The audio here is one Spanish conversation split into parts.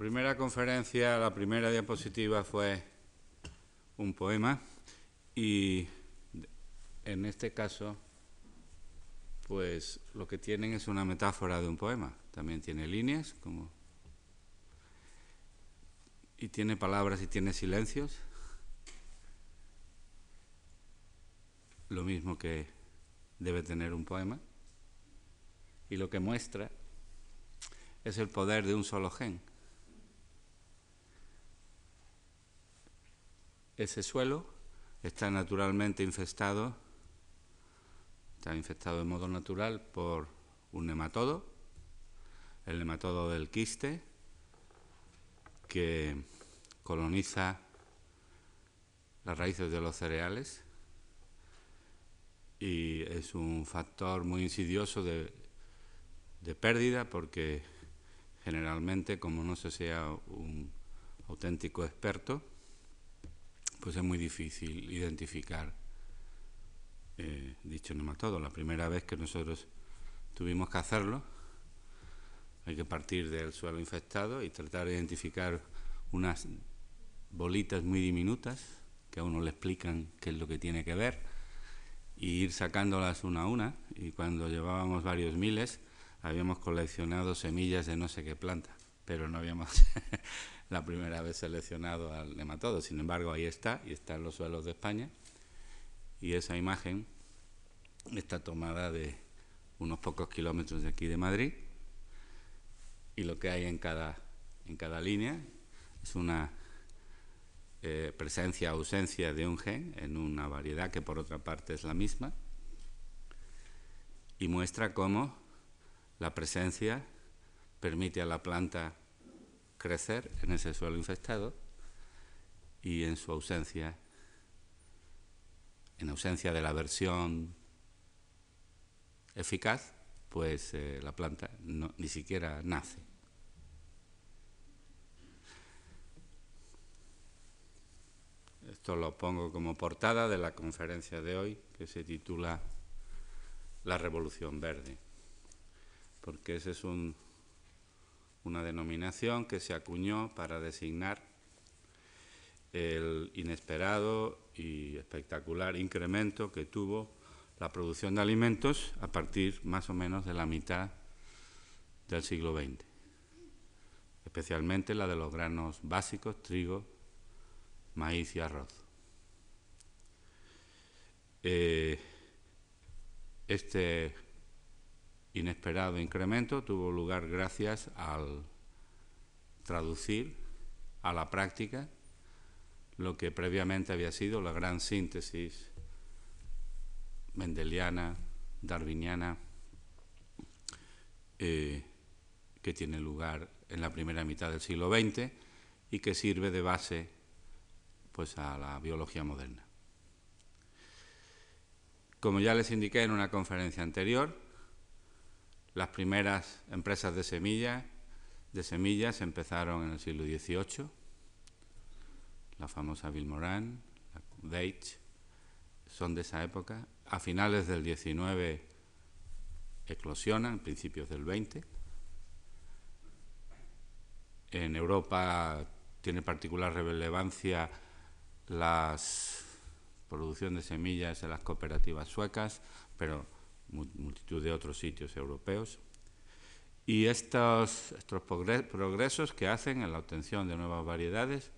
primera conferencia, la primera diapositiva fue un poema y en este caso, pues lo que tienen es una metáfora de un poema. También tiene líneas, como y tiene palabras y tiene silencios. Lo mismo que debe tener un poema. Y lo que muestra es el poder de un solo gen. Ese suelo está naturalmente infestado, está infectado de modo natural por un nematodo, el nematodo del quiste, que coloniza las raíces de los cereales y es un factor muy insidioso de, de pérdida porque generalmente, como no se sea un auténtico experto, pues es muy difícil identificar eh, dicho nematodo. La primera vez que nosotros tuvimos que hacerlo, hay que partir del suelo infectado y tratar de identificar unas bolitas muy diminutas que a uno le explican qué es lo que tiene que ver y ir sacándolas una a una. Y cuando llevábamos varios miles, habíamos coleccionado semillas de no sé qué planta, pero no habíamos la primera vez seleccionado al nematodo. Sin embargo, ahí está, y está en los suelos de España. Y esa imagen está tomada de unos pocos kilómetros de aquí de Madrid. Y lo que hay en cada, en cada línea es una eh, presencia ausencia de un gen en una variedad que por otra parte es la misma. Y muestra cómo la presencia permite a la planta crecer en ese suelo infectado y en su ausencia, en ausencia de la versión eficaz, pues eh, la planta ni siquiera nace. Esto lo pongo como portada de la conferencia de hoy, que se titula La Revolución Verde, porque esa es un, una denominación que se acuñó para designar el inesperado y espectacular incremento que tuvo la producción de alimentos a partir más o menos de la mitad del siglo XX, especialmente la de los granos básicos, trigo, maíz y arroz. Eh, este inesperado incremento tuvo lugar gracias al traducir a la práctica lo que previamente había sido la gran síntesis mendeliana, darwiniana, eh, que tiene lugar en la primera mitad del siglo XX y que sirve de base pues, a la biología moderna. Como ya les indiqué en una conferencia anterior, las primeras empresas de semillas de semillas empezaron en el siglo XVIII. La famosa Vilmorin, la Veitch, son de esa época. A finales del XIX eclosionan, principios del XX. En Europa tiene particular relevancia la producción de semillas en las cooperativas suecas, pero multitud de otros sitios europeos. Y estos, estos progresos que hacen en la obtención de nuevas variedades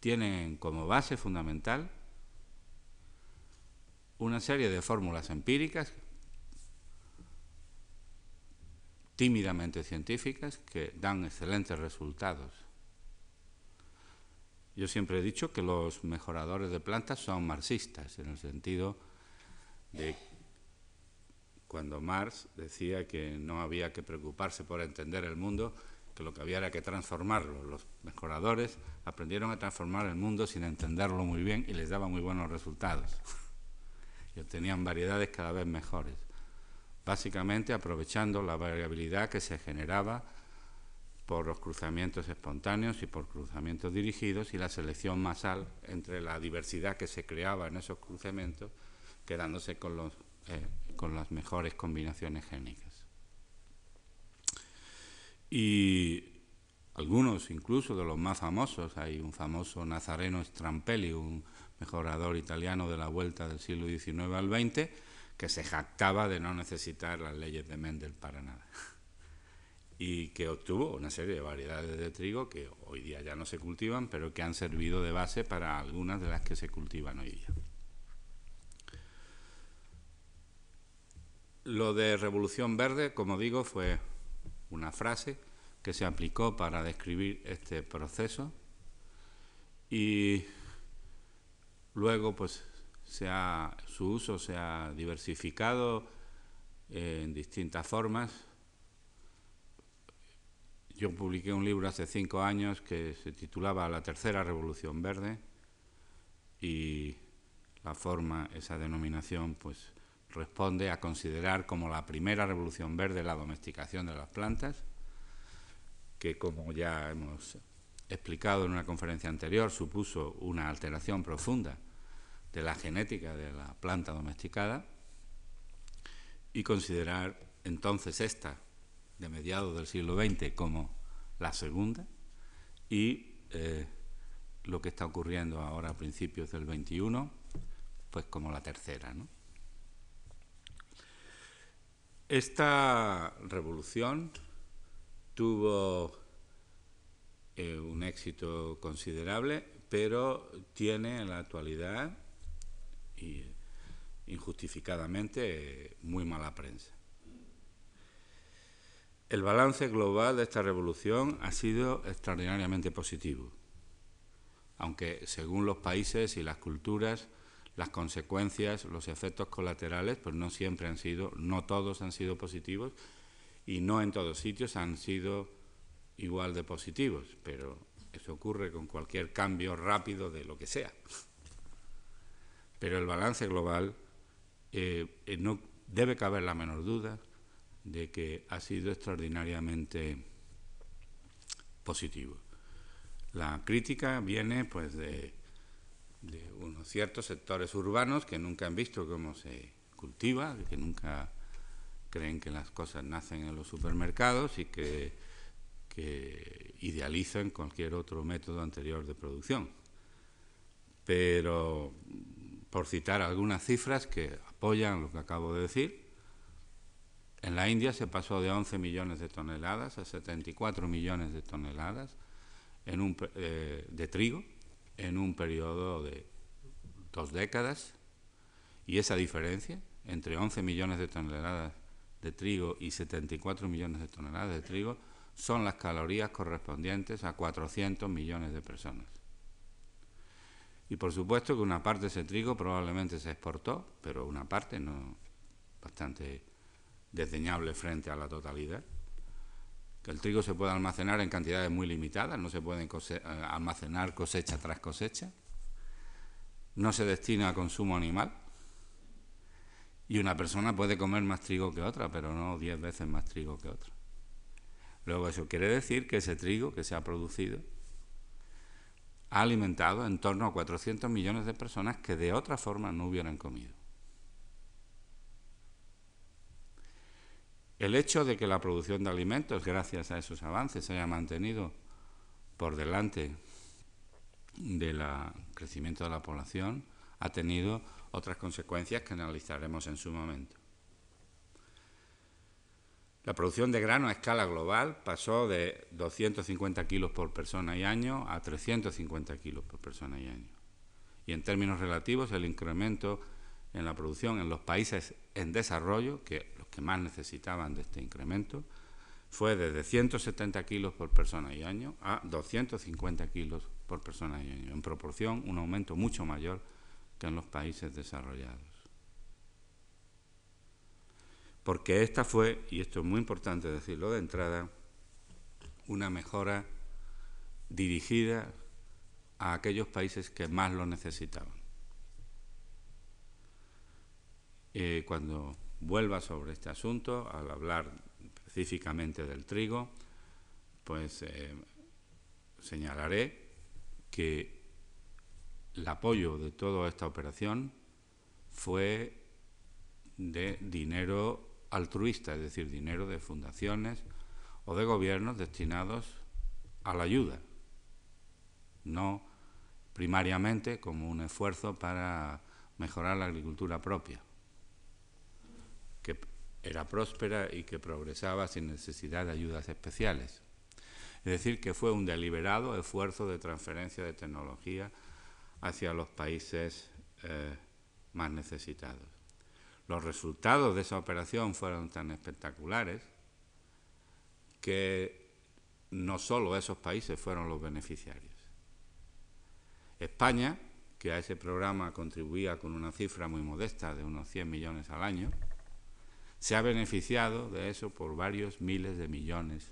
tienen como base fundamental una serie de fórmulas empíricas tímidamente científicas que dan excelentes resultados. Yo siempre he dicho que los mejoradores de plantas son marxistas, en el sentido de cuando Marx decía que no había que preocuparse por entender el mundo, que lo que había era que transformarlo. Los mejoradores aprendieron a transformar el mundo sin entenderlo muy bien y les daba muy buenos resultados. y obtenían variedades cada vez mejores, básicamente aprovechando la variabilidad que se generaba por los cruzamientos espontáneos y por cruzamientos dirigidos y la selección masal entre la diversidad que se creaba en esos cruzamientos, quedándose con los eh, con las mejores combinaciones génicas. Y algunos incluso de los más famosos, hay un famoso Nazareno Strampelli, un mejorador italiano de la vuelta del siglo XIX al XX, que se jactaba de no necesitar las leyes de Mendel para nada. Y que obtuvo una serie de variedades de trigo que hoy día ya no se cultivan, pero que han servido de base para algunas de las que se cultivan hoy día. Lo de Revolución Verde, como digo, fue una frase que se aplicó para describir este proceso y luego pues su uso se ha diversificado en distintas formas. Yo publiqué un libro hace cinco años que se titulaba La Tercera Revolución Verde y la forma, esa denominación, pues responde a considerar como la primera revolución verde la domesticación de las plantas, que como ya hemos explicado en una conferencia anterior, supuso una alteración profunda de la genética de la planta domesticada, y considerar entonces esta, de mediados del siglo XX, como la segunda, y eh, lo que está ocurriendo ahora a principios del XXI, pues como la tercera. ¿no? Esta revolución tuvo eh, un éxito considerable, pero tiene en la actualidad, y injustificadamente, muy mala prensa. El balance global de esta revolución ha sido extraordinariamente positivo, aunque según los países y las culturas las consecuencias, los efectos colaterales, pues no siempre han sido, no todos han sido positivos y no en todos sitios han sido igual de positivos, pero eso ocurre con cualquier cambio rápido de lo que sea. Pero el balance global eh, eh, no debe caber la menor duda de que ha sido extraordinariamente positivo. La crítica viene pues de de unos ciertos sectores urbanos que nunca han visto cómo se cultiva, que nunca creen que las cosas nacen en los supermercados y que, idealizan cualquier otro método anterior de producción. Pero, por citar algunas cifras que apoyan lo que acabo de decir, en la India se pasó de 11 millones de toneladas a 74 millones de toneladas en un, eh, de trigo en un periodo de dos décadas y esa diferencia entre 11 millones de toneladas de trigo y 74 millones de toneladas de trigo son las calorías correspondientes a 400 millones de personas. Y por supuesto que una parte de ese trigo probablemente se exportó, pero una parte no bastante desdeñable frente a la totalidad que el trigo se puede almacenar en cantidades muy limitadas, no se puede eh, almacenar cosecha tras cosecha, no se destina a consumo animal y una persona puede comer más trigo que otra, pero no diez veces más trigo que otra. Luego eso quiere decir que ese trigo que se ha producido ha alimentado en torno a 400 millones de personas que de otra forma no hubieran comido. El hecho de que la producción de alimentos, gracias a esos avances, se haya mantenido por delante del crecimiento de la población, ha tenido otras consecuencias que analizaremos en su momento. La producción de grano a escala global pasó de 250 kilos por persona y año a 350 kilos por persona y año. Y en términos relativos, el incremento en la producción en los países en desarrollo, que que más necesitaban de este incremento, fue desde 170 kilos por persona y año a 250 kilos por persona y año, en proporción un aumento mucho mayor que en los países desarrollados. Porque esta fue, y esto es muy importante decirlo de entrada, una mejora dirigida a aquellos países que más lo necesitaban. Eh, cuando vuelva sobre este asunto al hablar específicamente del trigo, pues eh, señalaré que el apoyo de toda esta operación fue de dinero altruista, es decir, dinero de fundaciones o de gobiernos destinados a la ayuda, no primariamente como un esfuerzo para mejorar la agricultura propia, era próspera y que progresaba sin necesidad de ayudas especiales. Es decir, que fue un deliberado esfuerzo de transferencia de tecnología hacia los países eh, más necesitados. Los resultados de esa operación fueron tan espectaculares que no solo esos países fueron los beneficiarios. España, que a ese programa contribuía con una cifra muy modesta de unos 100 millones al año, se ha beneficiado de eso por varios miles de millones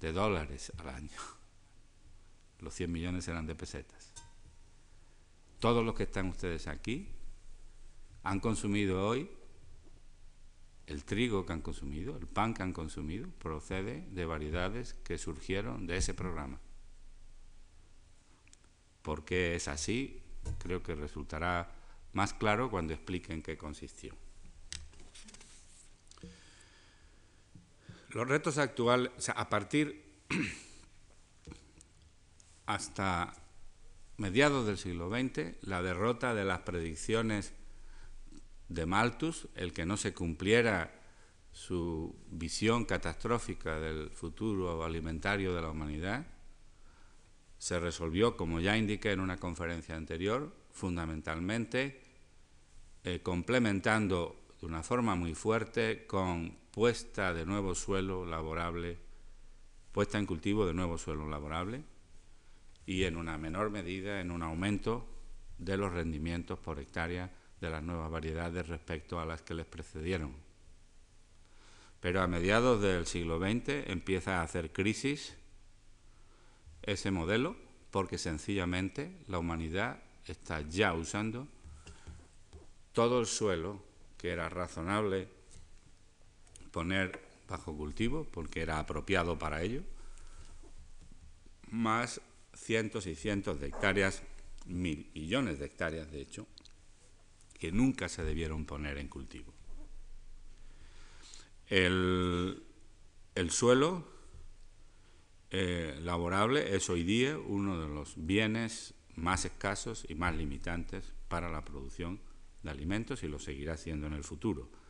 de dólares al año. Los 100 millones eran de pesetas. Todos los que están ustedes aquí han consumido hoy el trigo que han consumido, el pan que han consumido, procede de variedades que surgieron de ese programa. ¿Por qué es así? Creo que resultará más claro cuando explique en qué consistió. Los retos actuales, a partir hasta mediados del siglo XX, la derrota de las predicciones de Malthus, el que no se cumpliera su visión catastrófica del futuro alimentario de la humanidad, se resolvió, como ya indiqué en una conferencia anterior, fundamentalmente eh, complementando de una forma muy fuerte con puesta de nuevo suelo laborable, puesta en cultivo de nuevo suelo laborable y en una menor medida en un aumento de los rendimientos por hectárea de las nuevas variedades respecto a las que les precedieron. Pero a mediados del siglo XX empieza a hacer crisis ese modelo porque sencillamente la humanidad está ya usando todo el suelo que era razonable poner bajo cultivo, porque era apropiado para ello, más cientos y cientos de hectáreas, mil millones de hectáreas de hecho, que nunca se debieron poner en cultivo. El, suelo eh, laborable es hoy día uno de los bienes más escasos y más limitantes para la producción de alimentos y lo seguirá siendo en el futuro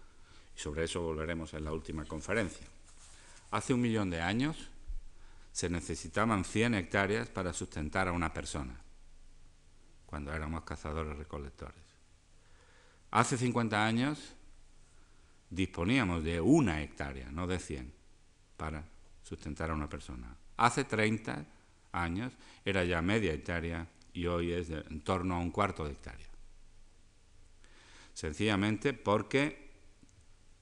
y sobre eso volveremos en la última conferencia. Hace un millón de años se necesitaban 100 hectáreas para sustentar a una persona, cuando éramos cazadores-recolectores. Hace 50 años disponíamos de una hectárea, no de 100, para sustentar a una persona. Hace 30 años era ya media hectárea y hoy es en torno a un cuarto de hectárea. Sencillamente porque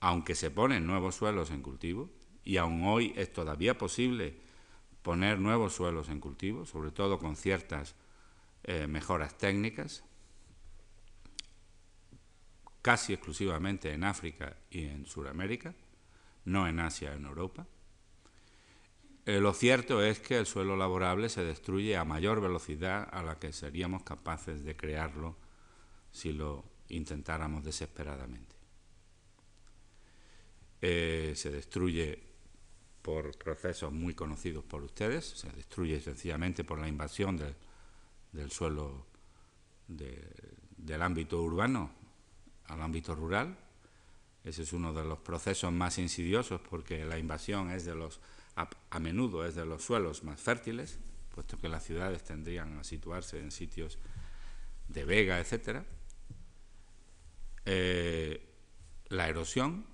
aunque se ponen nuevos suelos en cultivo, y aún hoy es todavía posible poner nuevos suelos en cultivo, sobre todo con ciertas eh, mejoras técnicas, casi exclusivamente en África y en Sudamérica, no en Asia, en Europa. Eh, lo cierto es que el suelo laborable se destruye a mayor velocidad a la que seríamos capaces de crearlo si lo intentáramos desesperadamente. Eh, se destruye por procesos muy conocidos por ustedes, se destruye sencillamente por la invasión del suelo del ámbito urbano al ámbito rural. Ese es uno de los procesos más insidiosos porque la invasión es de los, a, menudo es de los suelos más fértiles, puesto que las ciudades tendrían a situarse en sitios de vega, etc. Eh, la erosión,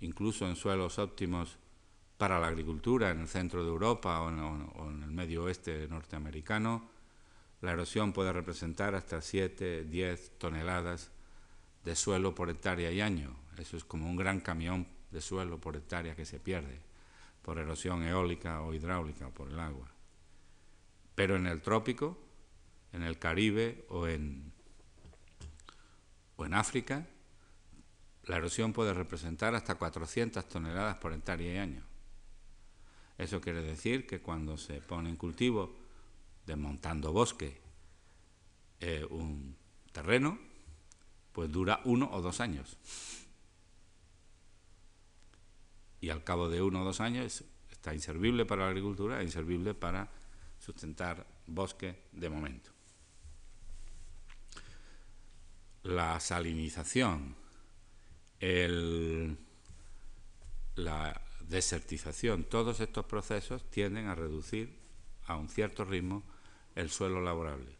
incluso en suelos óptimos para la agricultura en el centro de Europa o en, el medio oeste norteamericano, la erosión puede representar hasta 7, 10 toneladas de suelo por hectárea y año. Eso es como un gran camión de suelo por hectárea que se pierde por erosión eólica o hidráulica por el agua. Pero en el trópico, en el Caribe o en, o en África, la erosión puede representar hasta 400 toneladas por hectárea y año. Eso quiere decir que cuando se pone en cultivo, desmontando bosque, eh, un terreno, pues dura uno o dos años. Y al cabo de uno o dos años está inservible para la agricultura e inservible para sustentar bosque de momento. La salinización, la desertización, todos estos procesos tienden a reducir a un cierto ritmo el suelo laborable.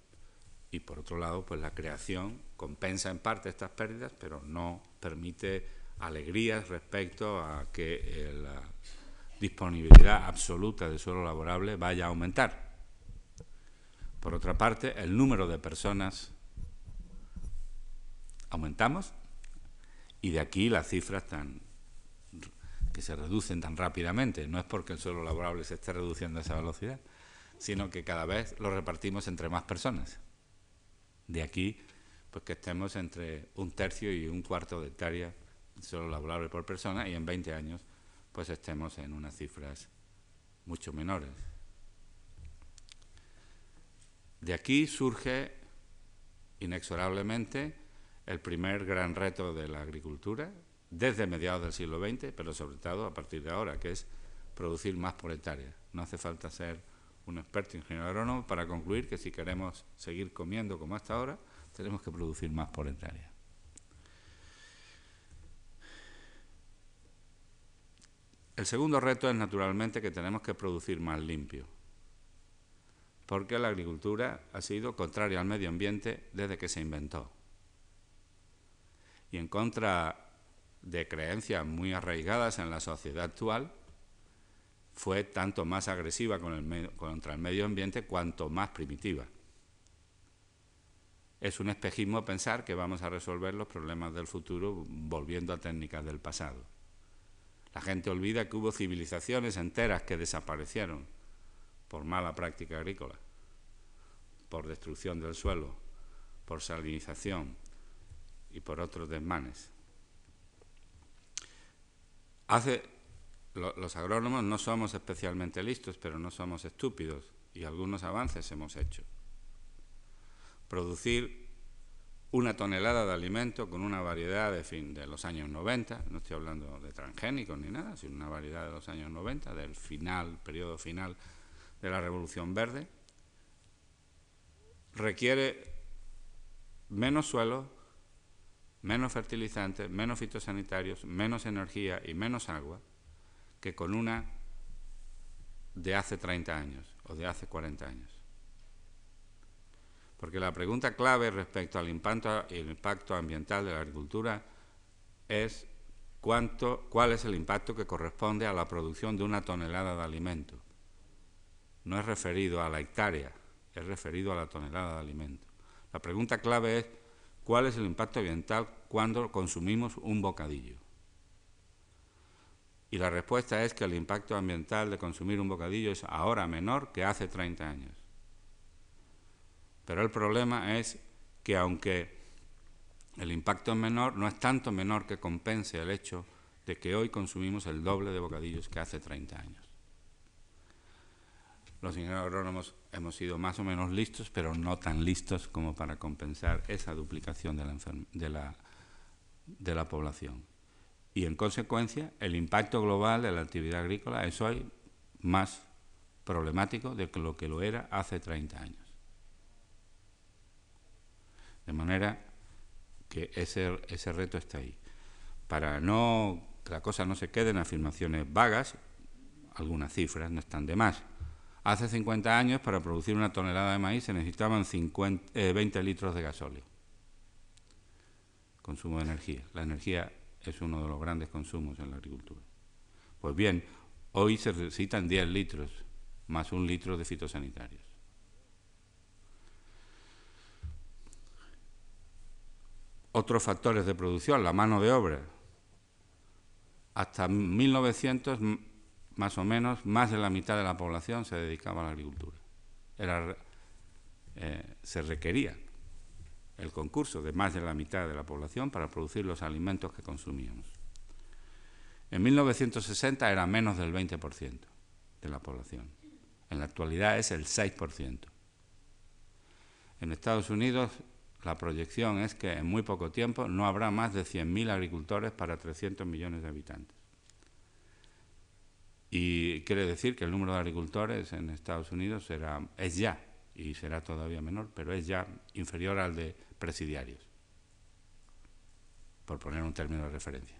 Y por otro lado, pues la creación compensa en parte estas pérdidas, pero no permite alegrías respecto a que eh, la disponibilidad absoluta de suelo laborable vaya a aumentar. Por otra parte, el número de personas aumentamos y de aquí las cifras tan que se reducen tan rápidamente. No es porque el suelo laborable se esté reduciendo a esa velocidad, sino que cada vez lo repartimos entre más personas. De aquí pues que estemos entre un tercio y un cuarto de hectárea de suelo laborable por persona y en 20 años pues estemos en unas cifras mucho menores. De aquí surge inexorablemente el primer gran reto de la agricultura desde mediados del siglo XX, pero sobre todo a partir de ahora, que es producir más por hectárea. No hace falta ser un experto ingeniero agrónomo para concluir que si queremos seguir comiendo como hasta ahora, tenemos que producir más por hectárea. El segundo reto es naturalmente que tenemos que producir más limpio, porque la agricultura ha sido contraria al medio ambiente desde que se inventó. Y en contra de creencias muy arraigadas en la sociedad actual, fue tanto más agresiva contra el medio ambiente cuanto más primitiva. Es un espejismo pensar que vamos a resolver los problemas del futuro volviendo a técnicas del pasado. La gente olvida que hubo civilizaciones enteras que desaparecieron por mala práctica agrícola, por destrucción del suelo, por salinización y por otros desmanes. Hace los agrónomos no somos especialmente listos, pero no somos estúpidos y algunos avances hemos hecho. Producir una tonelada de alimento con una variedad de, fin, de los años 90, no estoy hablando de transgénicos ni nada, sino una variedad de los años 90, del final, periodo final de la Revolución Verde, requiere menos suelo, menos fertilizantes, menos fitosanitarios, menos energía y menos agua que con una de hace 30 años o de hace 40 años. Porque la pregunta clave respecto al impacto, el impacto ambiental de la agricultura es cuánto, cuál es el impacto que corresponde a la producción de una tonelada de alimento. No es referido a la hectárea, es referido a la tonelada de alimento. La pregunta clave es cuál es el impacto ambiental cuando consumimos un bocadillo. Y la respuesta es que el impacto ambiental de consumir un bocadillo es ahora menor que hace 30 años. Pero el problema es que aunque el impacto es menor, no es tanto menor que compense el hecho de que hoy consumimos el doble de bocadillos que hace 30 años. Los ingenieros agrónomos hemos sido más o menos listos, pero no tan listos como para compensar esa duplicación de la, población y en consecuencia el impacto global de la actividad agrícola es hoy más problemático de lo que lo era hace 30 años. De manera que ese, ese reto está ahí. Para no que la cosa no se quede en afirmaciones vagas, algunas cifras no están de más. Hace 50 años, para producir una tonelada de maíz se necesitaban 50, 20 eh, litros de gasóleo. Consumo de energía. La energía es uno de los grandes consumos en la agricultura. Pues bien, hoy se necesitan 10 litros más un litro de fitosanitarios. Otros factores de producción, la mano de obra. Hasta 1900, más o menos, más de la mitad de la población se dedicaba a la agricultura. Eh, se requería el concurso de más de la mitad de la población para producir los alimentos que consumíamos. En 1960 era menos del 20% de la población. En la actualidad es el 6%. En Estados Unidos la proyección es que en muy poco tiempo no habrá más de 100.000 agricultores para 300 millones de habitantes. Y quiere decir que el número de agricultores en Estados Unidos será, es ya, y será todavía menor, pero es ya inferior al de presidiarios, por poner un término de referencia.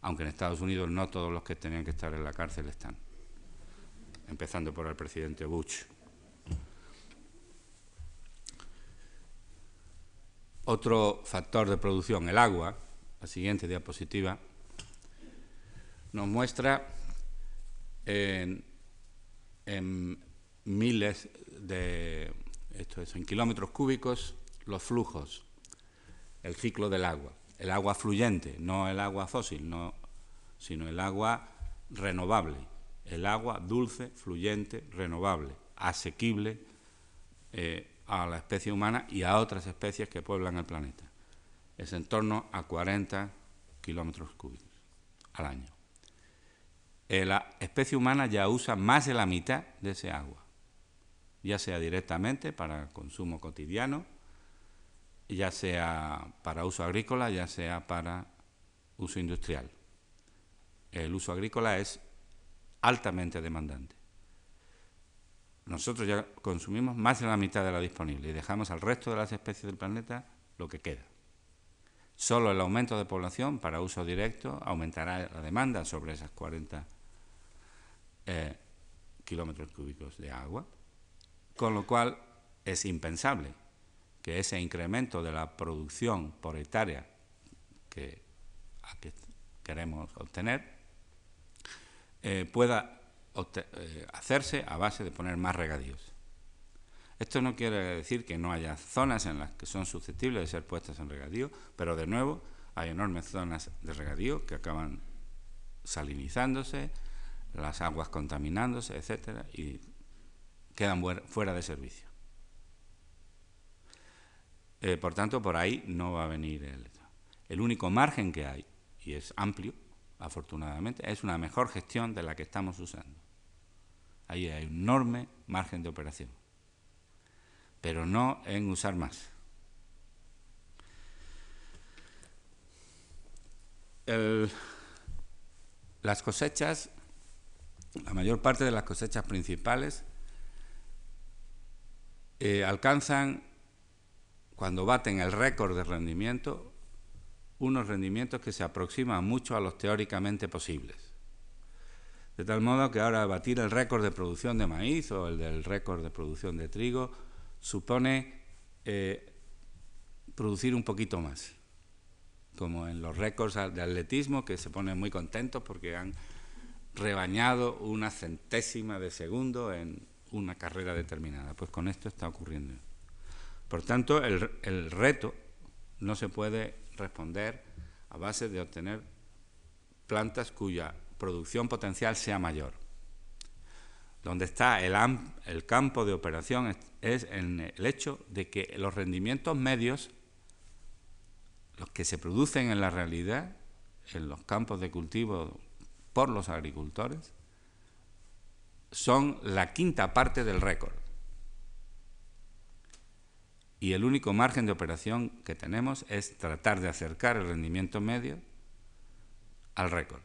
Aunque en Estados Unidos no todos los que tenían que estar en la cárcel están, empezando por el presidente Bush. Otro factor de producción, el agua, la siguiente diapositiva, nos muestra en, miles de, esto es, en kilómetros cúbicos, los flujos, el ciclo del agua. El agua fluyente, no el agua fósil, no, sino el agua renovable, el agua dulce, fluyente, renovable, asequible eh, a la especie humana y a otras especies que pueblan el planeta. Es en torno a 40 kilómetros cúbicos al año. Eh, la especie humana ya usa más de la mitad de ese agua, ya sea directamente para consumo cotidiano, ya sea para uso agrícola, ya sea para uso industrial. El uso agrícola es altamente demandante nosotros ya consumimos más de la mitad de la disponible y dejamos al resto de las especies del planeta lo que queda. Solo el aumento de población para uso directo aumentará la demanda sobre esas 40 eh, kilómetros cúbicos de agua, con lo cual es impensable que ese incremento de la producción por hectárea que, queremos obtener eh, pueda eh, hacerse a base de poner más regadíos. Esto no quiere decir que no haya zonas en las que son susceptibles de ser puestas en regadío, pero de nuevo hay enormes zonas de regadío que acaban salinizándose, las aguas contaminándose, etcétera, y quedan fuera de servicio. Eh, por tanto, por ahí no va a venir el. El único margen que hay, y es amplio, afortunadamente, es una mejor gestión de la que estamos usando. Ahí hay un enorme margen de operación, pero no en usar más. las cosechas, la mayor parte de las cosechas principales eh, alcanzan, cuando baten el récord de rendimiento, unos rendimientos que se aproximan mucho a los teóricamente posibles. De tal modo que ahora batir el récord de producción de maíz o el del récord de producción de trigo supone eh, producir un poquito más, como en los récords de atletismo que se ponen muy contentos porque han rebañado una centésima de segundo en una carrera determinada. Pues con esto está ocurriendo. Por tanto, el, el reto no se puede responder a base de obtener plantas cuya producción potencial sea mayor. Donde está el, el campo de operación es, en el hecho de que los rendimientos medios, los que se producen en la realidad, en los campos de cultivo por los agricultores, son la quinta parte del récord y el único margen de operación que tenemos es tratar de acercar el rendimiento medio al récord.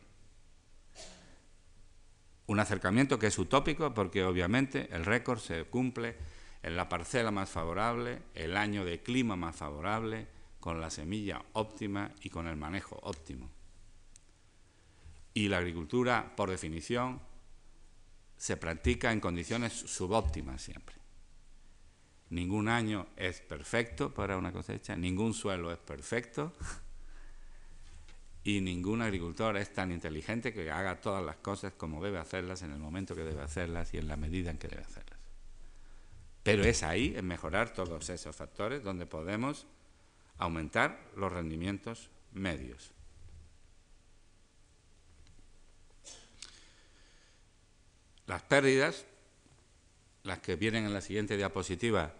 Un acercamiento que es utópico porque obviamente el récord se cumple en la parcela más favorable, el año de clima más favorable, con la semilla óptima y con el manejo óptimo. Y la agricultura, por definición, se practica en condiciones subóptimas siempre. Ningún año es perfecto para una cosecha, ningún suelo es perfecto y ningún agricultor es tan inteligente que haga todas las cosas como debe hacerlas en el momento que debe hacerlas y en la medida en que debe hacerlas. Pero es ahí, en mejorar todos esos factores, donde podemos aumentar los rendimientos medios. Las pérdidas las que vienen en la siguiente diapositiva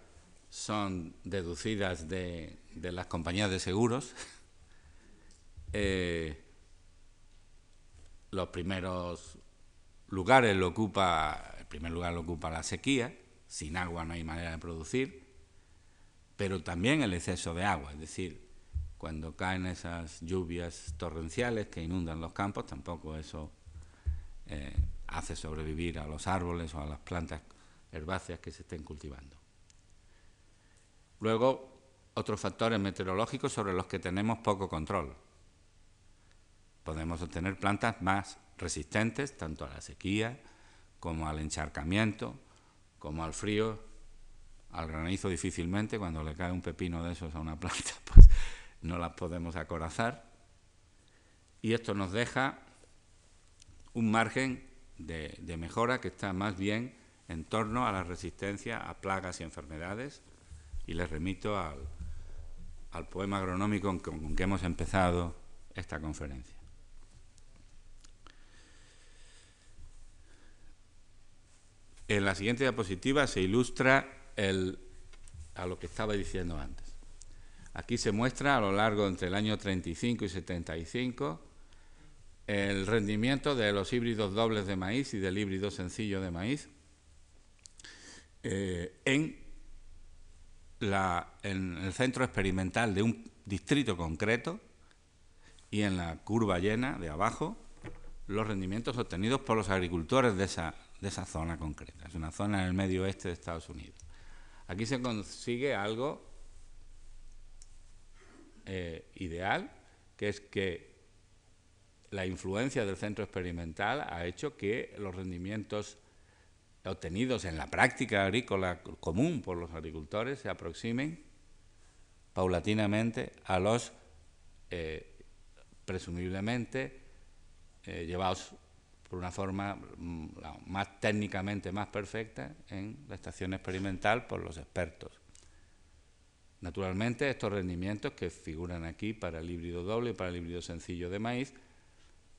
son deducidas de, las compañías de seguros. Eh, los primeros lugares lo ocupa, el primer lugar lo ocupa la sequía, sin agua no hay manera de producir, pero también el exceso de agua, es decir, cuando caen esas lluvias torrenciales que inundan los campos, tampoco eso eh, hace sobrevivir a los árboles o a las plantas herbáceas que se estén cultivando. Luego, otros factores meteorológicos sobre los que tenemos poco control. Podemos obtener plantas más resistentes tanto a la sequía como al encharcamiento, como al frío, al granizo difícilmente, cuando le cae un pepino de esos a una planta, pues no las podemos acorazar. Y esto nos deja un margen de, mejora que está más bien en torno a la resistencia a plagas y enfermedades. Y les remito al, al poema agronómico con, que hemos empezado esta conferencia. En la siguiente diapositiva se ilustra el, a lo que estaba diciendo antes. Aquí se muestra a lo largo entre el año 35 y 75 el rendimiento de los híbridos dobles de maíz y del híbrido sencillo de maíz eh, en en el centro experimental de un distrito concreto y en la curva llena de abajo los rendimientos obtenidos por los agricultores de esa, de esa zona concreta. Es una zona en el medio oeste de Estados Unidos. Aquí se consigue algo eh, ideal, que es que la influencia del centro experimental ha hecho que los rendimientos obtenidos en la práctica agrícola común por los agricultores se aproximen paulatinamente a los eh, presumiblemente eh, llevados por una forma mm, más técnicamente más perfecta en la estación experimental por los expertos. Naturalmente, estos rendimientos que figuran aquí para el híbrido doble y para el híbrido sencillo de maíz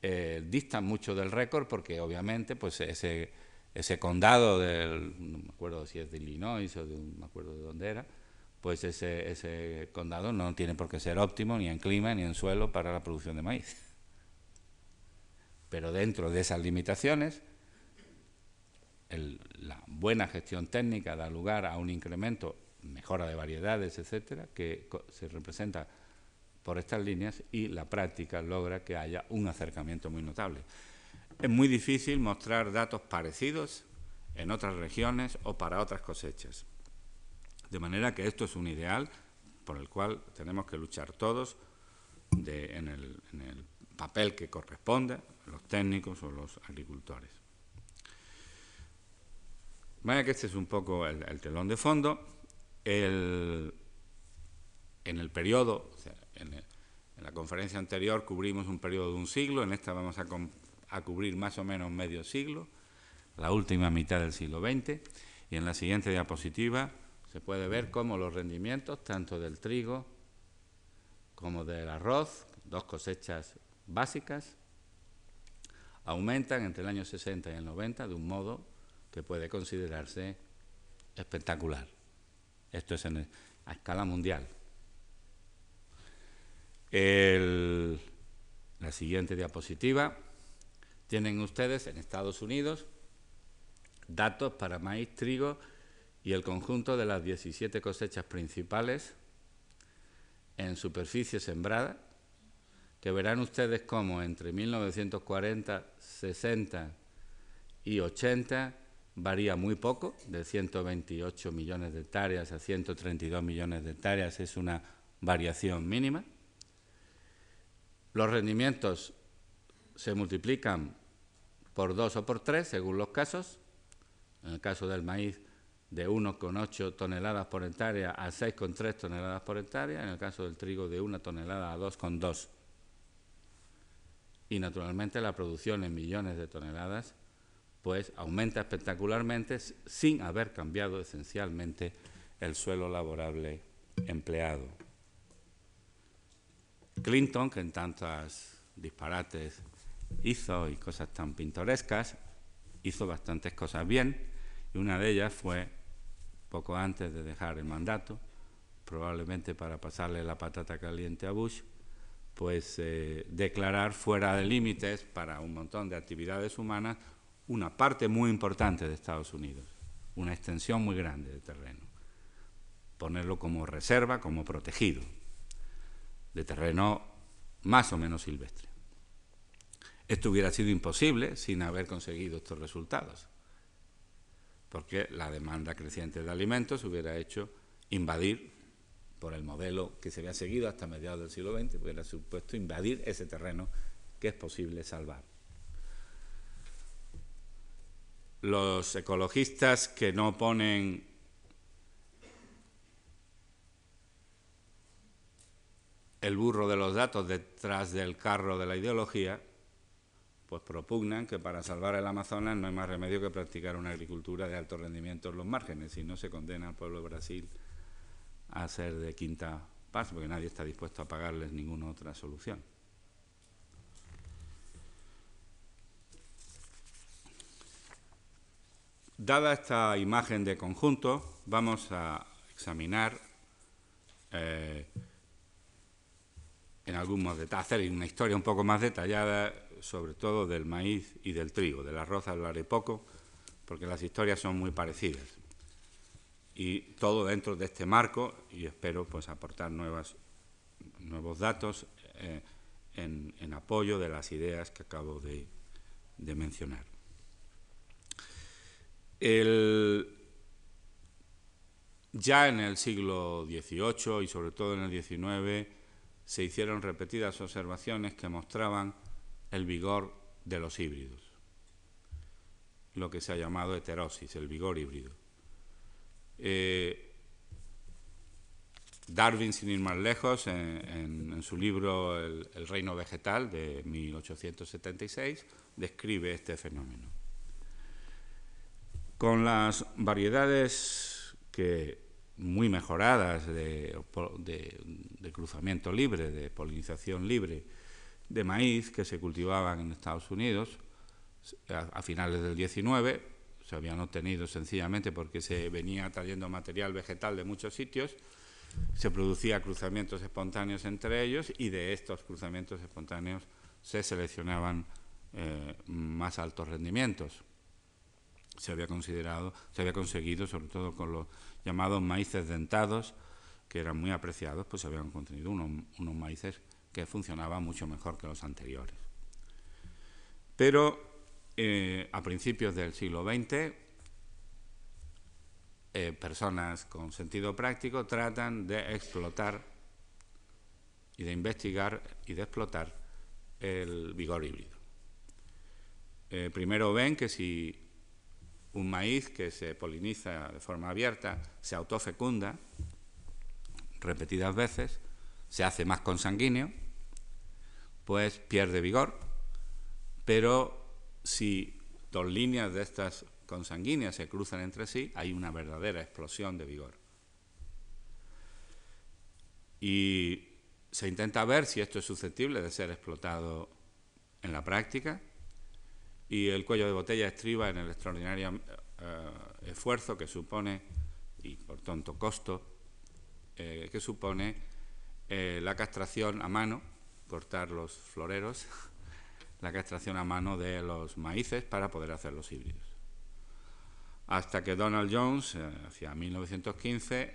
eh, distan mucho del récord porque obviamente pues ese ese condado del, no me acuerdo si es de Illinois o de, no me acuerdo de dónde era, pues ese, ese condado no tiene por qué ser óptimo ni en clima ni en suelo para la producción de maíz. Pero dentro de esas limitaciones, la buena gestión técnica da lugar a un incremento, mejora de variedades, etcétera, que se representa por estas líneas y la práctica logra que haya un acercamiento muy notable. Es muy difícil mostrar datos parecidos en otras regiones o para otras cosechas. De manera que esto es un ideal por el cual tenemos que luchar todos en, el, papel que corresponde, los técnicos o los agricultores. Vaya que este es un poco el, telón de fondo. en el periodo, en, en, la conferencia anterior cubrimos un periodo de un siglo, en esta vamos a cubrir más o menos medio siglo, la última mitad del siglo XX, y en la siguiente diapositiva se puede ver cómo los rendimientos, tanto del trigo como del arroz, dos cosechas básicas, aumentan entre el año 60 y el 90 de un modo que puede considerarse espectacular. Esto es a escala mundial. La siguiente diapositiva tienen ustedes en Estados Unidos datos para maíz, trigo y el conjunto de las 17 cosechas principales en superficie sembrada, que verán ustedes cómo entre 1940, 60 y 80 varía muy poco, de 128 millones de hectáreas a 132 millones de hectáreas es una variación mínima. Los rendimientos se multiplican por dos o por tres, según los casos. En el caso del maíz, de 1,8 toneladas por hectárea a 6,3 toneladas por hectárea. En el caso del trigo, de 1 tonelada a 2,2. Y naturalmente la producción en millones de toneladas pues aumenta espectacularmente sin haber cambiado esencialmente el suelo laborable empleado. Clinton, que en tantas disparates hizo y cosas tan pintorescas, hizo bastantes cosas bien y una de ellas fue, poco antes de dejar el mandato, probablemente para pasarle la patata caliente a Bush, pues eh, declarar fuera de límites para un montón de actividades humanas una parte muy importante de Estados Unidos, una extensión muy grande de terreno, ponerlo como reserva, como protegido, de terreno más o menos silvestre. Esto hubiera sido imposible sin haber conseguido estos resultados, porque la demanda creciente de alimentos hubiera hecho invadir, por el modelo que se había seguido hasta mediados del siglo XX, hubiera supuesto invadir ese terreno que es posible salvar. Los ecologistas que no ponen el burro de los datos detrás del carro de la ideología, pues propugnan que para salvar el Amazonas no hay más remedio que practicar una agricultura de alto rendimiento en los márgenes, y no se condena al pueblo de Brasil a ser de quinta paz, porque nadie está dispuesto a pagarles ninguna otra solución. Dada esta imagen de conjunto, vamos a examinar eh, en algún modo, hacer una historia un poco más detallada, sobre todo del maíz y del trigo. Del arroz hablaré poco, porque las historias son muy parecidas. Y todo dentro de este marco, y espero pues aportar nuevas, nuevos datos eh, en, apoyo de las ideas que acabo de, mencionar. ya en el siglo XVIII y sobre todo en el XIX, se hicieron repetidas observaciones que mostraban el vigor de los híbridos, lo que se ha llamado heterosis, el vigor híbrido. Eh, Darwin, sin ir más lejos, en, su libro el, el, reino vegetal de 1876, describe este fenómeno. Con las variedades que muy mejoradas de, cruzamiento libre, de polinización libre de maíz que se cultivaban en Estados Unidos a, finales del 19, se habían obtenido sencillamente porque se venía trayendo material vegetal de muchos sitios, se producía cruzamientos espontáneos entre ellos y de estos cruzamientos espontáneos se seleccionaban eh, más altos rendimientos. Se había considerado, se había conseguido, sobre todo con los llamados maíces dentados, que eran muy apreciados, pues habían contenido unos, maíces que funcionaban mucho mejor que los anteriores. Pero eh, a principios del siglo XX, eh, personas con sentido práctico tratan de explotar y de investigar y de explotar el vigor híbrido. Eh, primero ven que si un maíz que se poliniza de forma abierta se autofecunda repetidas veces, se hace más consanguíneo, pues pierde vigor, pero si dos líneas de estas consanguíneas se cruzan entre sí, hay una verdadera explosión de vigor. Y se intenta ver si esto es susceptible de ser explotado en la práctica y el cuello de botella estriba en el extraordinario eh, esfuerzo que supone, y por tanto costo, eh, que supone eh, la castración a mano, cortar los floreros, la castración a mano de los maíces para poder hacer los híbridos. Hasta que Donald Jones, hacia 1915,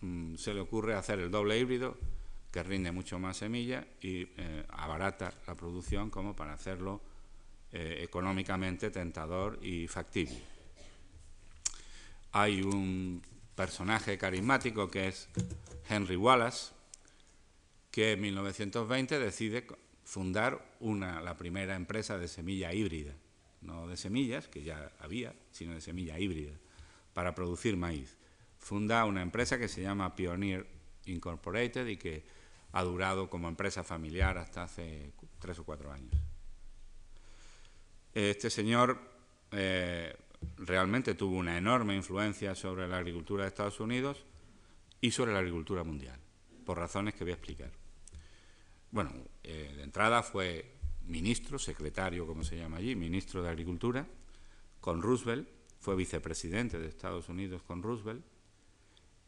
mm, se le ocurre hacer el doble híbrido, que rinde mucho más semilla y abarata la producción como para hacerlo eh, económicamente tentador y factible. Hay un personaje carismático que es Henry Wallace, que en 1920 decide fundar una, la primera empresa de semilla híbrida, no de semillas, que ya había, sino de semilla híbrida, para producir maíz. Funda una empresa que se llama Pioneer Incorporated y que ha durado como empresa familiar hasta hace tres o cuatro años. Este señor eh, realmente tuvo una enorme influencia sobre la agricultura de Estados Unidos y sobre la agricultura mundial, por razones que voy a explicar. Bueno, eh, de entrada fue ministro, secretario, como se llama allí, ministro de Agricultura, con Roosevelt, fue vicepresidente de Estados Unidos con Roosevelt,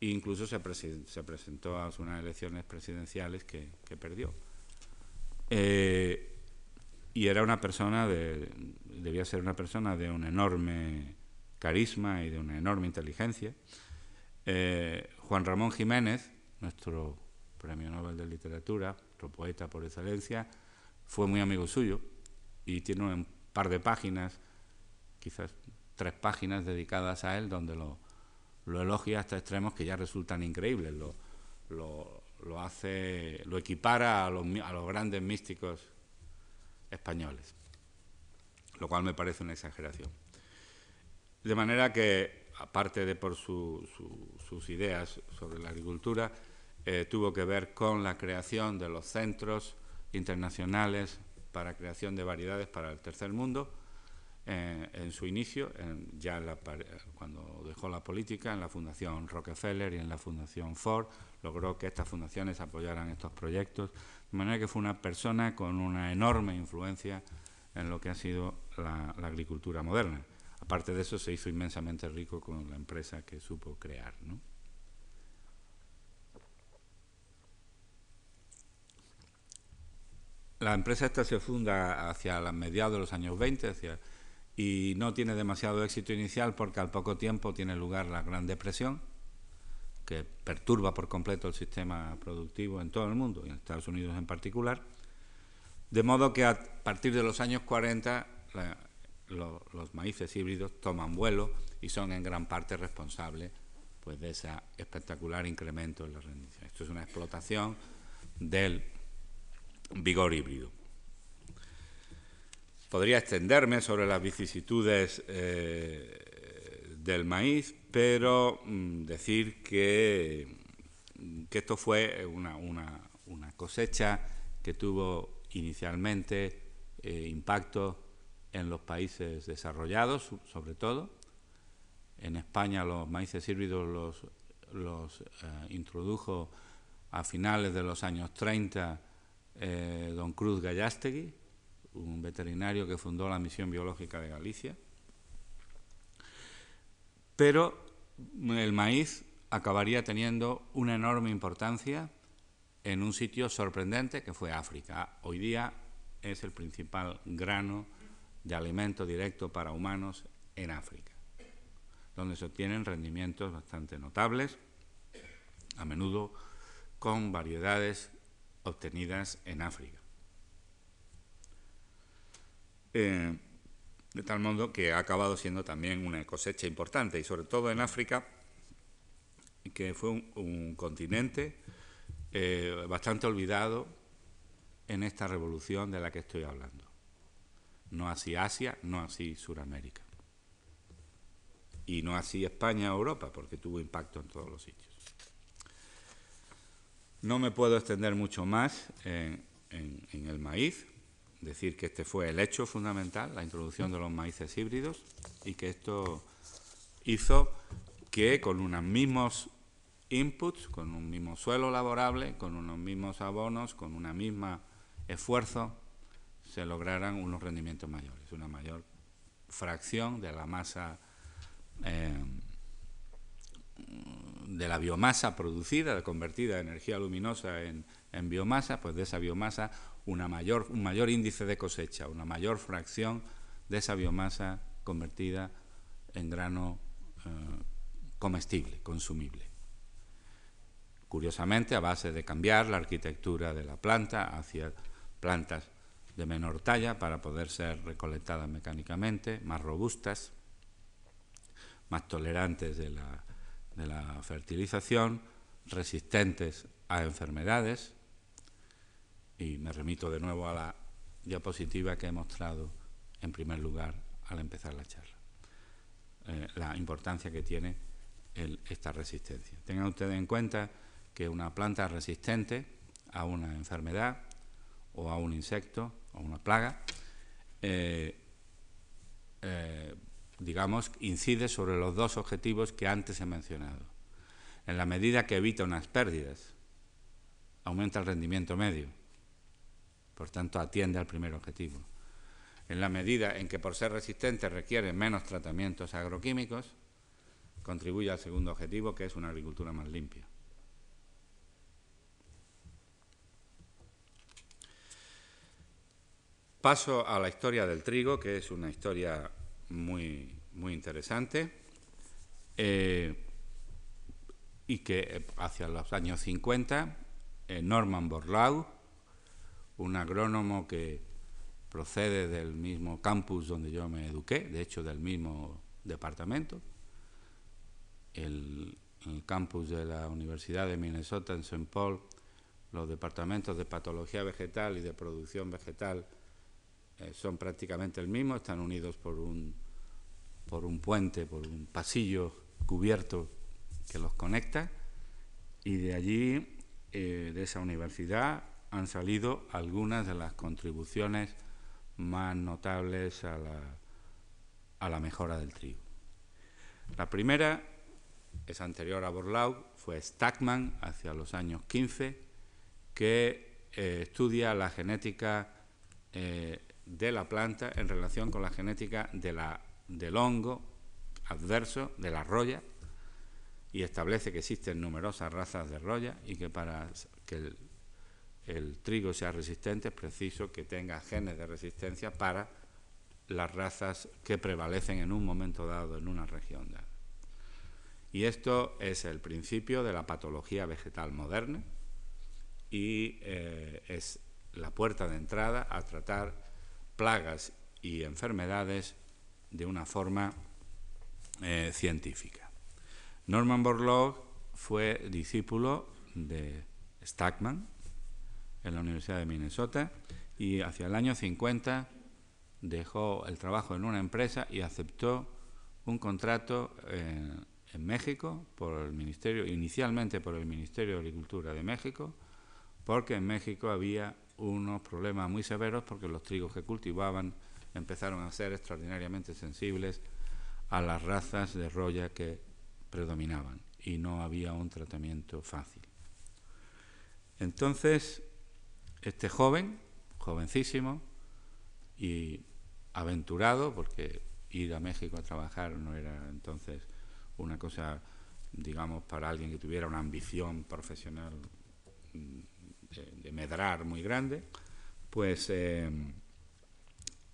e incluso se, presentó a unas elecciones presidenciales que, perdió. Eh, y era una persona de, debía ser una persona de un enorme carisma y de una enorme inteligencia. Eh, Juan Ramón Jiménez, nuestro premio Nobel de Literatura, otro poeta por excelencia, fue muy amigo suyo y tiene un par de páginas, quizás tres páginas dedicadas a él, donde lo, elogia hasta extremos que ya resultan increíbles. Lo, lo, hace, lo equipara a los, a los grandes místicos españoles, lo cual me parece una exageración. De manera que, aparte de por sus ideas sobre la agricultura, eh, tuvo que ver con la creación de los centros internacionales para creación de variedades para el tercer mundo. Eh, en su inicio, ya cuando dejó la política, en la Fundación Rockefeller y en la Fundación Ford, logró que estas fundaciones apoyaran estos proyectos, de manera que fue una persona con una enorme influencia en lo que ha sido la, agricultura moderna. Aparte de eso, se hizo inmensamente rico con la empresa que supo crear. La empresa esta se funda hacia mediados de los años 20 y no tiene demasiado éxito inicial porque al poco tiempo tiene lugar la Gran Depresión, que perturba por completo el sistema productivo en todo el mundo y en Estados Unidos en particular. De modo que a partir de los años 40 los maíces híbridos toman vuelo y son en gran parte responsables pues, de ese espectacular incremento en la rendición. Esto es una explotación del vigor híbrido. Podría extenderme sobre las vicisitudes eh, del maíz, pero mm, decir que, que, esto fue una, cosecha que tuvo inicialmente eh, impacto en los países desarrollados, sobre todo. En España los maíces híbridos los, los eh, introdujo a finales de los años 30 eh, don Cruz Gallastegui, un veterinario que fundó la Misión Biológica de Galicia. Pero el maíz acabaría teniendo una enorme importancia en un sitio sorprendente que fue África. Hoy día es el principal grano de alimento directo para humanos en África, donde se obtienen rendimientos bastante notables, a menudo con variedades obtenidas en África. Eh, de tal modo que ha acabado siendo también una cosecha importante y sobre todo en África, que fue un, continente eh, bastante olvidado en esta revolución de la que estoy hablando. No así Asia, no así Suramérica. Y no así España o Europa, porque tuvo impacto en todos los sitios. No me puedo extender mucho más en, el maíz, decir que este fue el hecho fundamental, la introducción de los maíces híbridos, y que esto hizo que con unos mismos inputs, con un mismo suelo laborable, con unos mismos abonos, con una misma esfuerzo, se lograran unos rendimientos mayores, una mayor fracción de la masa eh, de la biomasa producida, convertida en energía luminosa en, biomasa, pues de esa biomasa una mayor, un mayor índice de cosecha, una mayor fracción de esa biomasa convertida en grano eh, comestible, consumible. Curiosamente, a base de cambiar la arquitectura de la planta hacia plantas de menor talla para poder ser recolectadas mecánicamente, más robustas, más tolerantes de la de la fertilización resistentes a enfermedades y me remito de nuevo a la diapositiva que he mostrado en primer lugar al empezar la charla. Eh, la importancia que tiene esta resistencia. Tengan ustedes en cuenta que una planta resistente a una enfermedad o a un insecto o a una plaga eh, eh, digamos, incide sobre los dos objetivos que antes he mencionado. En la medida que evita unas pérdidas, aumenta el rendimiento medio, por tanto atiende al primer objetivo. En la medida en que por ser resistente requiere menos tratamientos agroquímicos, contribuye al segundo objetivo, que es una agricultura más limpia. Paso a la historia del trigo, que es una historia muy, muy interesante eh, y que eh, hacia los años 50 eh, Norman Borlaug, un agrónomo que procede del mismo campus donde yo me eduqué, de hecho del mismo departamento, el, campus de la Universidad de Minnesota en St. Paul, los departamentos de patología vegetal y de producción vegetal eh, son prácticamente el mismo, están unidos por un, por un puente, por un pasillo cubierto que los conecta y de allí, eh, de esa universidad, han salido algunas de las contribuciones más notables a la, mejora del trigo. La primera es anterior a Borlaug, fue Stackman hacia los años 15, que eh, estudia la genética eh, de la planta en relación con la genética del hongo adverso, de la roya, y establece que existen numerosas razas de roya y que para que el, el trigo sea resistente es preciso que tenga genes de resistencia para las razas que prevalecen en un momento dado en una región. Y esto es el principio de la patología vegetal moderna y eh, es la puerta de entrada a tratar plagas y enfermedades de una forma eh, científica. Norman Borlaug fue discípulo de Stackman en la Universidad de Minnesota y hacia el año 50 dejó el trabajo en una empresa y aceptó un contrato en, en México por el Ministerio, inicialmente por el Ministerio de Agricultura de México, porque en México había unos problemas muy severos porque los trigos que cultivaban empezaron a ser extraordinariamente sensibles a las razas de roya que predominaban y no había un tratamiento fácil. Entonces, este joven, jovencísimo y aventurado, porque ir a México a trabajar no era entonces una cosa, digamos, para alguien que tuviera una ambición profesional mm, de, medrar muy grande, pues eh,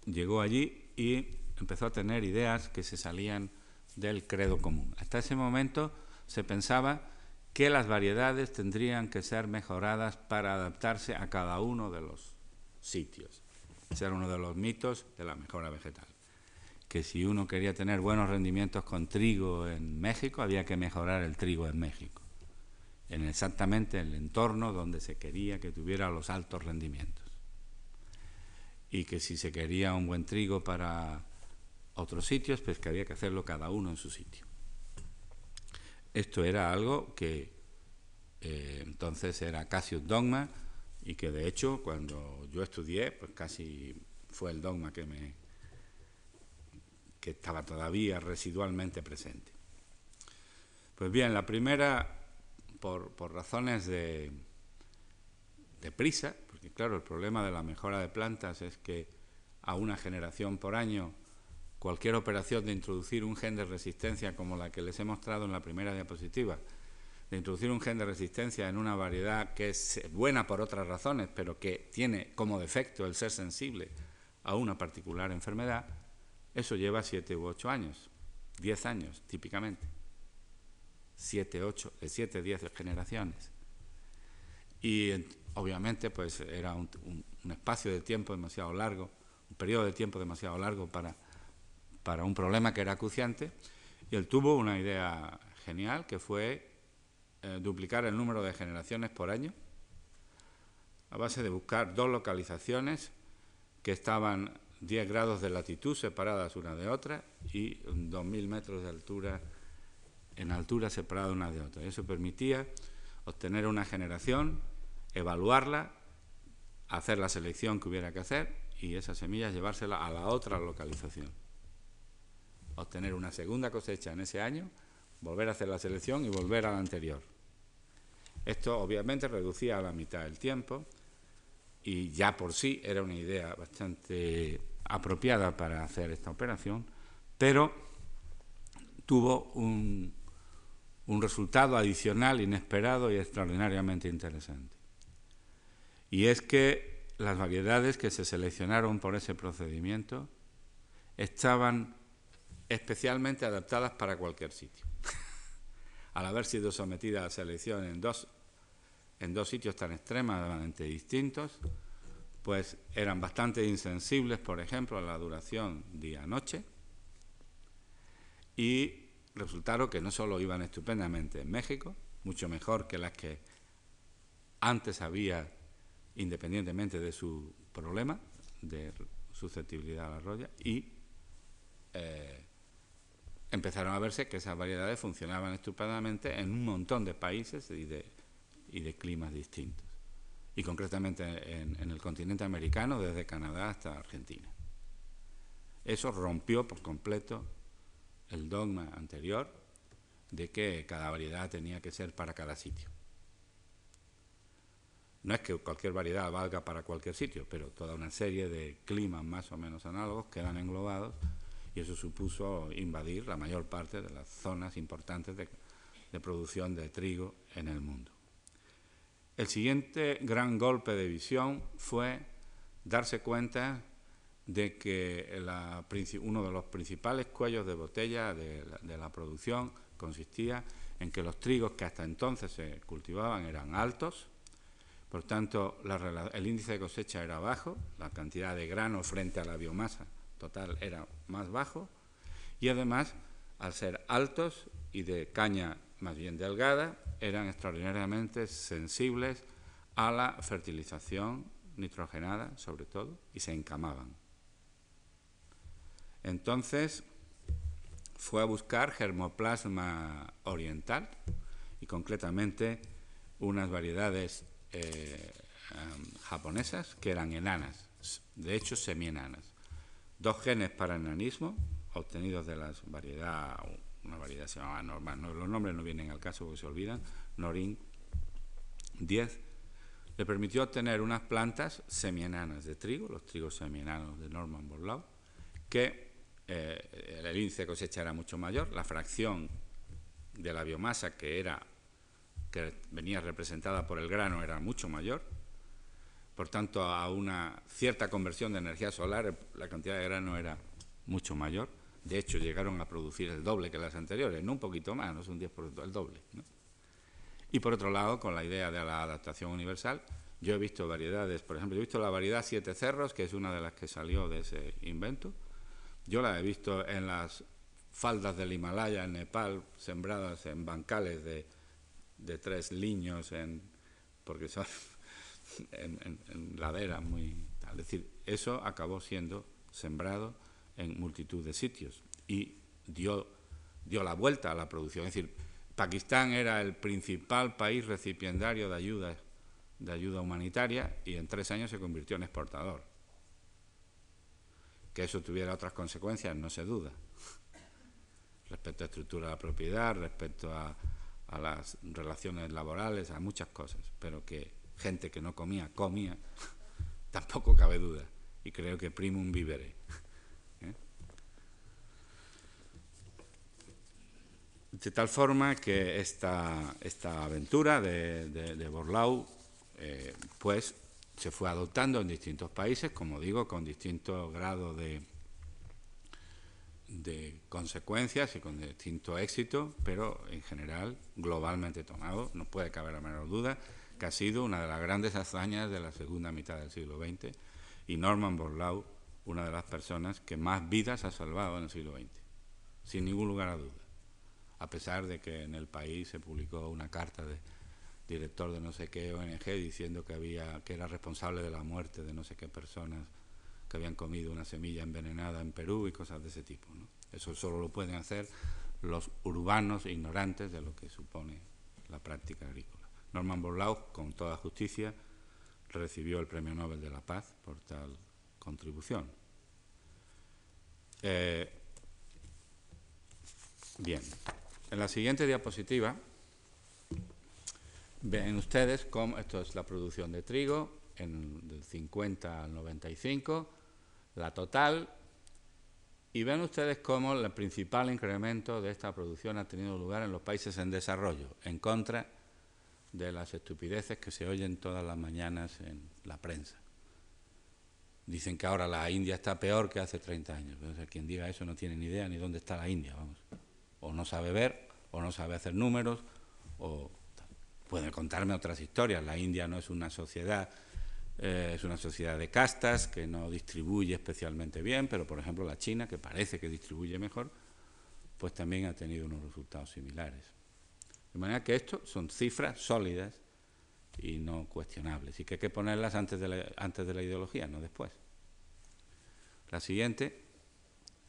llegó allí y empezó a tener ideas que se salían del credo común. Hasta ese momento se pensaba que las variedades tendrían que ser mejoradas para adaptarse a cada uno de los sitios. Ese era uno de los mitos de la mejora vegetal. Que si uno quería tener buenos rendimientos con trigo en México, había que mejorar el trigo en México en exactamente el entorno donde se quería que tuviera los altos rendimientos. Y que si se quería un buen trigo para otros sitios, pues que había que hacerlo cada uno en su sitio. Esto era algo que eh, entonces era casi un dogma y que de hecho cuando yo estudié, pues casi fue el dogma que me que estaba todavía residualmente presente. Pues bien, la primera por, razones de, de prisa, porque claro, el problema de la mejora de plantas es que a una generación por año cualquier operación de introducir un gen de resistencia como la que les he mostrado en la primera diapositiva, de introducir un gen de resistencia en una variedad que es buena por otras razones, pero que tiene como defecto el ser sensible a una particular enfermedad, eso lleva siete u ocho años, diez años típicamente siete, ocho, de siete, diez generaciones. Y obviamente pues era un, espacio de tiempo demasiado largo, un periodo de tiempo demasiado largo para, para un problema que era acuciante. Y él tuvo una idea genial que fue eh, duplicar el número de generaciones por año a base de buscar dos localizaciones que estaban 10 grados de latitud separadas una de otra y 2.000 metros de altura en altura separada una de otra. Eso permitía obtener una generación, evaluarla, hacer la selección que hubiera que hacer y esas semillas llevársela a la otra localización. Obtener una segunda cosecha en ese año, volver a hacer la selección y volver a la anterior. Esto obviamente reducía a la mitad el tiempo y ya por sí era una idea bastante apropiada para hacer esta operación, pero tuvo un, un resultado adicional, inesperado y extraordinariamente interesante. Y es que las variedades que se seleccionaron por ese procedimiento estaban especialmente adaptadas para cualquier sitio. Al haber sido sometidas a selección en dos, en dos sitios tan extremadamente distintos, pues eran bastante insensibles, por ejemplo, a la duración día-noche, y resultaron que no solo iban estupendamente en México, mucho mejor que las que antes había, independientemente de su problema de susceptibilidad a la roya, y eh, empezaron a verse que esas variedades funcionaban estupendamente en un montón de países y de, climas distintos, y concretamente en, en el continente americano, desde Canadá hasta Argentina. Eso rompió por completo el dogma anterior de que cada variedad tenía que ser para cada sitio. No es que cualquier variedad valga para cualquier sitio, pero toda una serie de climas más o menos análogos quedan englobados y eso supuso invadir la mayor parte de las zonas importantes de, producción de trigo en el mundo. El siguiente gran golpe de visión fue darse cuenta de que uno de los principales cuellos de botella de la, producción consistía en que los trigos que hasta entonces se cultivaban eran altos, por tanto el índice de cosecha era bajo, la cantidad de grano frente a la biomasa total era más bajo, y además, al ser altos y de caña más bien delgada, eran extraordinariamente sensibles a la fertilización nitrogenada, sobre todo, y se encamaban. Entonces fue a buscar germoplasma oriental y concretamente unas variedades eh, japonesas que eran enanas, de hecho semienanas. Dos genes para enanismo obtenidos de las variedades, una variedad se llamaba normal, los nombres no vienen al caso porque se olvidan, Norin 10, le permitió obtener unas plantas semienanas de trigo, los trigos semienanos de Norman Borlaug, que eh, el índice de cosecha era mucho mayor, la fracción de la biomasa que era que venía representada por el grano era mucho mayor, por tanto a una cierta conversión de energía solar la cantidad de grano era mucho mayor, de hecho llegaron a producir el doble que las anteriores, no un poquito más, no es un 10%, el doble. Y por otro lado, con la idea de la adaptación universal, yo he visto variedades, por ejemplo, he visto la variedad Siete Cerros, que es una de las que salió de ese invento, yo la he visto en las faldas del Himalaya, en Nepal, sembradas en bancales de, tres liños, en, porque son en, laderas muy... Es decir, eso acabó siendo sembrado en multitud de sitios y dio, dio la vuelta a la producción. Es decir, Pakistán era el principal país recipiendario de ayuda, de ayuda humanitaria y en tres años se convirtió en exportador. Que eso tuviera otras consecuencias, no se duda. Respecto a estructura de la propiedad, respecto a, las relaciones laborales, a muchas cosas. Pero que gente que no comía, comía, tampoco cabe duda. Y creo que primum vivere. ¿eh? De tal forma que esta, esta aventura de, Borlau, eh, pues se fue adoptando en distintos países, como digo, con distintos grados de, de consecuencias y con distinto éxito, pero en general, globalmente tomado, no puede caber la menor duda que ha sido una de las grandes hazañas de la segunda mitad del siglo XX y Norman Borlaug, una de las personas que más vidas ha salvado en el siglo XX, sin ningún lugar a duda, a pesar de que en el país se publicó una carta de director de no sé qué ONG diciendo que había que era responsable de la muerte de no sé qué personas que habían comido una semilla envenenada en Perú y cosas de ese tipo. Eso solo lo pueden hacer los urbanos ignorantes de lo que supone la práctica agrícola. Norman Borlaug, con toda justicia, recibió el Premio Nobel de la Paz por tal contribución. Eh, bien, en la siguiente diapositiva Ven ustedes cómo esto es la producción de trigo en, del 50 al 95, la total, y ven ustedes cómo el principal incremento de esta producción ha tenido lugar en los países en desarrollo, en contra de las estupideces que se oyen todas las mañanas en la prensa. Dicen que ahora la India está peor que hace 30 años. quien diga eso no tiene ni idea ni dónde está la India, vamos. O no sabe ver, o no sabe hacer números, o Pueden contarme otras historias. La India no es una sociedad eh, es una sociedad de castas que no distribuye especialmente bien, pero por ejemplo la China, que parece que distribuye mejor, pues también ha tenido unos resultados similares. De manera que esto son cifras sólidas y no cuestionables, y que hay que ponerlas antes de la, antes de la ideología, no después. La siguiente,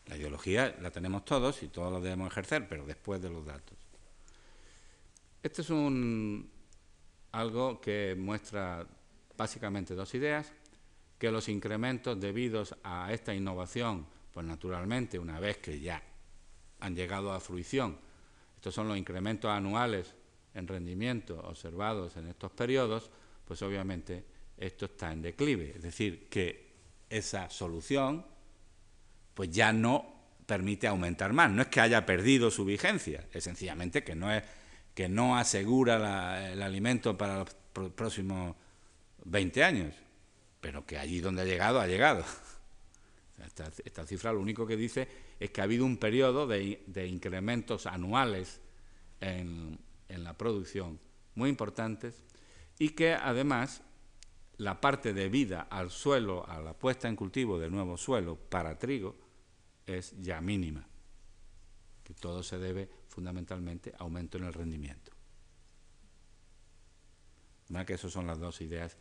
la ideología la tenemos todos y todos la debemos ejercer, pero después de los datos. Este es un, algo que muestra básicamente dos ideas, que los incrementos debidos a esta innovación, pues naturalmente una vez que ya han llegado a fruición, estos son los incrementos anuales en rendimiento observados en estos periodos, pues obviamente esto está en declive. Es decir, que esa solución pues ya no permite aumentar más. No es que haya perdido su vigencia, es sencillamente que no, es, que no asegura el alimento para los próximos 20 años, pero que allí donde ha llegado, ha llegado. Esta, cifra lo único que dice es que ha habido un periodo de, incrementos anuales en, la producción muy importantes y que además la parte de vida al suelo, a la puesta en cultivo de nuevo suelo para trigo, es ya mínima, que todo se debe fundamentalmente a aumento en el rendimiento. ¿Verdad que esas son las dos ideas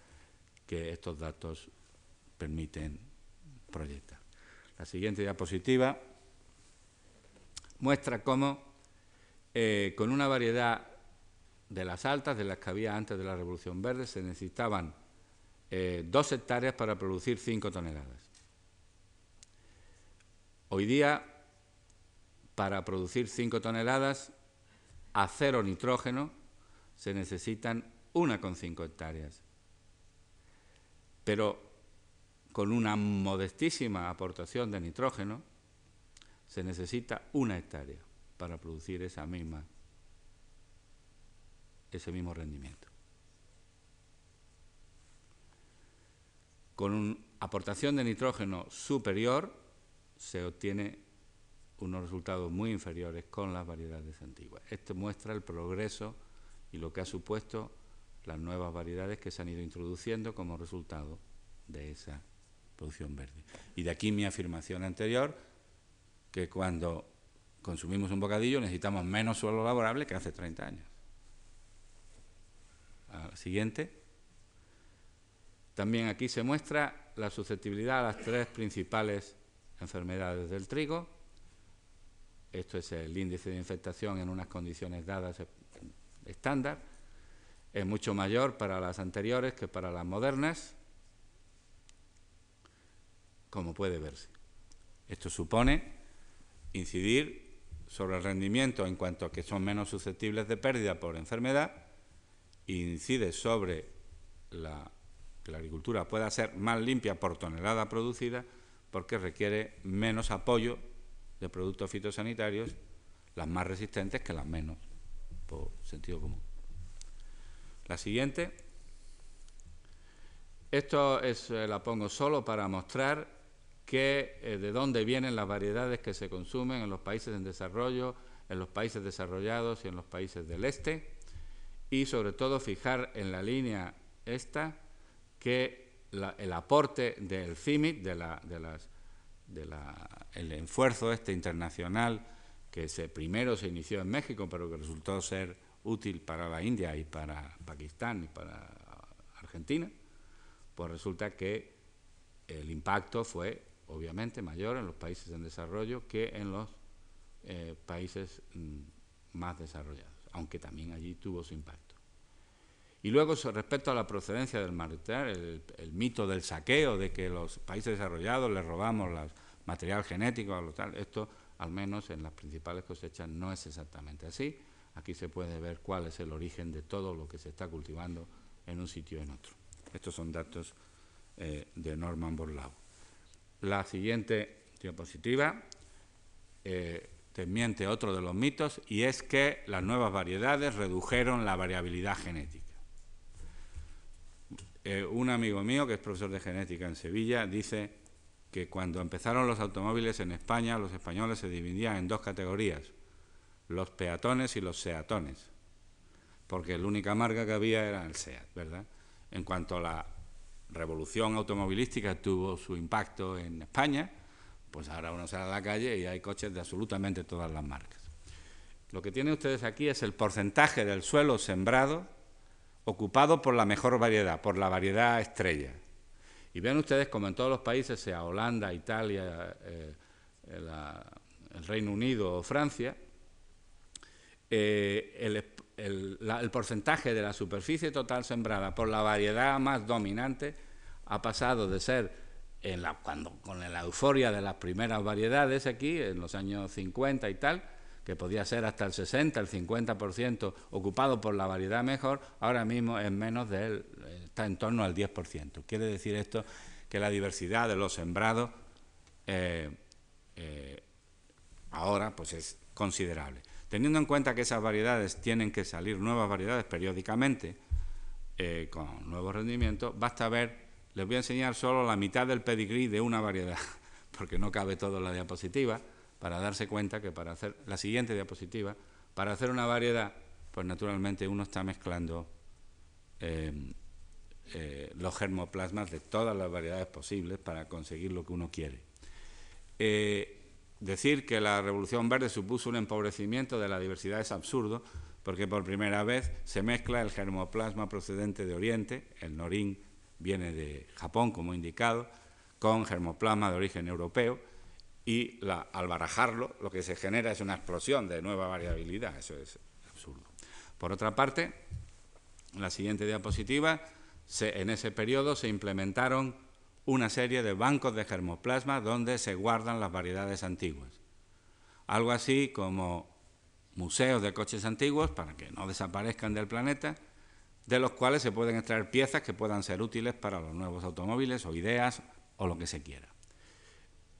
que estos datos permiten proyectar. La siguiente diapositiva muestra cómo eh, con una variedad de las altas, de las que había antes de la Revolución Verde, se necesitaban eh, dos hectáreas para producir cinco toneladas. Hoy día, para producir cinco toneladas a cero nitrógeno, se necesitan una con cinco hectáreas. Pero con una modestísima aportación de nitrógeno, se necesita una hectárea para producir esa misma ese mismo rendimiento. Con una aportación de nitrógeno superior se obtiene unos resultados muy inferiores con las variedades antiguas. Esto muestra el progreso y lo que ha supuesto las nuevas variedades que se han ido introduciendo como resultado de esa producción verde. Y de aquí mi afirmación anterior, que cuando consumimos un bocadillo necesitamos menos suelo laborable que hace 30 años siguiente. También aquí se muestra la susceptibilidad a las tres principales enfermedades del trigo. Esto es el índice de infectación en unas condiciones dadas estándar. Es mucho mayor para las anteriores que para las modernas, como puede verse. Esto supone incidir sobre el rendimiento en cuanto a que son menos susceptibles de pérdida por enfermedad incide sobre la, que la agricultura pueda ser más limpia por tonelada producida porque requiere menos apoyo de productos fitosanitarios, las más resistentes que las menos, por sentido común. La siguiente. Esto es, eh, la pongo solo para mostrar que, eh, de dónde vienen las variedades que se consumen en los países en desarrollo, en los países desarrollados y en los países del este. Y sobre todo fijar en la línea esta que el aporte del CIMIC, de la, de las, de la, el esfuerzo este internacional que se, primero se inició en México, pero que resultó ser útil para la India y para Pakistán y para Argentina, pues resulta que el impacto fue obviamente mayor en los países en desarrollo que en los eh, países mm, más desarrollados aunque también allí tuvo su impacto. Y luego, respecto a la procedencia del material, el, mito del saqueo, de que los países desarrollados les robamos el material genético, tal, esto, al menos en las principales cosechas, no es exactamente así. Aquí se puede ver cuál es el origen de todo lo que se está cultivando en un sitio y en otro. Estos son datos eh, de Norman Borlaug. La siguiente diapositiva eh, desmiente otro de los mitos y es que las nuevas variedades redujeron la variabilidad genética. Eh, un amigo mío, que es profesor de genética en Sevilla, dice que cuando empezaron los automóviles en España, los españoles se dividían en dos categorías, los peatones y los seatones, porque la única marca que había era el SEAT, ¿verdad? En cuanto a la revolución automovilística tuvo su impacto en España, pues ahora uno sale a la calle y hay coches de absolutamente todas las marcas. Lo que tienen ustedes aquí es el porcentaje del suelo sembrado ocupado por la mejor variedad, por la variedad estrella. Y ven ustedes como en todos los países, sea Holanda, Italia, eh, el Reino Unido o Francia, eh, el, porcentaje de la superficie total sembrada por la variedad más dominante ha pasado de ser, en la, cuando, con la euforia de las primeras variedades aquí, en los años 50 y tal, que podía ser hasta el 60, el 50% ocupado por la variedad mejor, ahora mismo es menos de está en torno al 10%. Quiere decir esto que la diversidad de los sembrados eh, eh, ahora pues es considerable. Teniendo en cuenta que esas variedades tienen que salir nuevas variedades periódicamente eh, con nuevos rendimientos, basta ver, les voy a enseñar solo la mitad del pedigrí de una variedad, porque no cabe todo la diapositiva, para darse cuenta que para hacer la siguiente diapositiva, para hacer una variedad, pues naturalmente uno está mezclando eh, eh, los germoplasmas de todas las variedades posibles para conseguir lo que uno quiere. Decir que la Revolución Verde supuso un empobrecimiento de la diversidad es absurdo, porque por primera vez se mezcla el germoplasma procedente de Oriente, el norín viene de Japón, como indicado, con germoplasma de origen europeo, y al barajarlo lo que se genera es una explosión de nueva variabilidad, eso es absurdo. Por otra parte, en la siguiente diapositiva, en ese periodo se implementaron una serie de bancos de germoplasma donde se guardan las variedades antiguas. Algo así como museos de coches antiguos para que no desaparezcan del planeta, de los cuales se pueden extraer piezas que puedan ser útiles para los nuevos automóviles o ideas o lo que se quiera.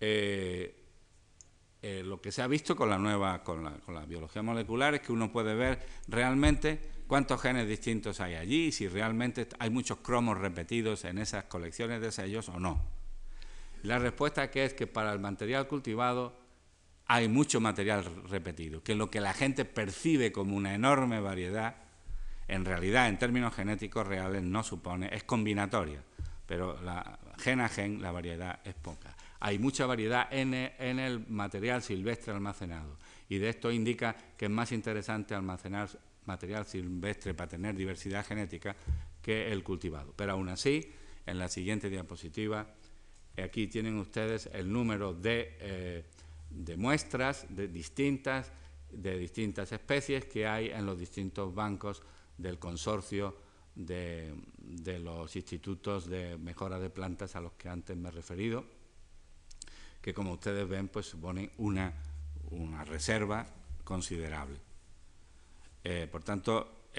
Eh, eh, lo que se ha visto con la nueva, con la, con la biología molecular es que uno puede ver realmente cuántos genes distintos hay allí, si realmente hay muchos cromos repetidos en esas colecciones de sellos o no. La respuesta que es que para el material cultivado hay mucho material repetido, que lo que la gente percibe como una enorme variedad, en realidad en términos genéticos reales no supone, es combinatoria, pero gen a gen la variedad es poca. Hay mucha variedad en el material silvestre almacenado y de esto indica que es más interesante almacenar material silvestre para tener diversidad genética que el cultivado. Pero aún así, en la siguiente diapositiva, aquí tienen ustedes el número de, eh, de muestras de distintas, de distintas especies que hay en los distintos bancos del consorcio de, de, los institutos de mejora de plantas a los que antes me he referido, que como ustedes ven, pues suponen una, una reserva considerable. Eh, por tanto,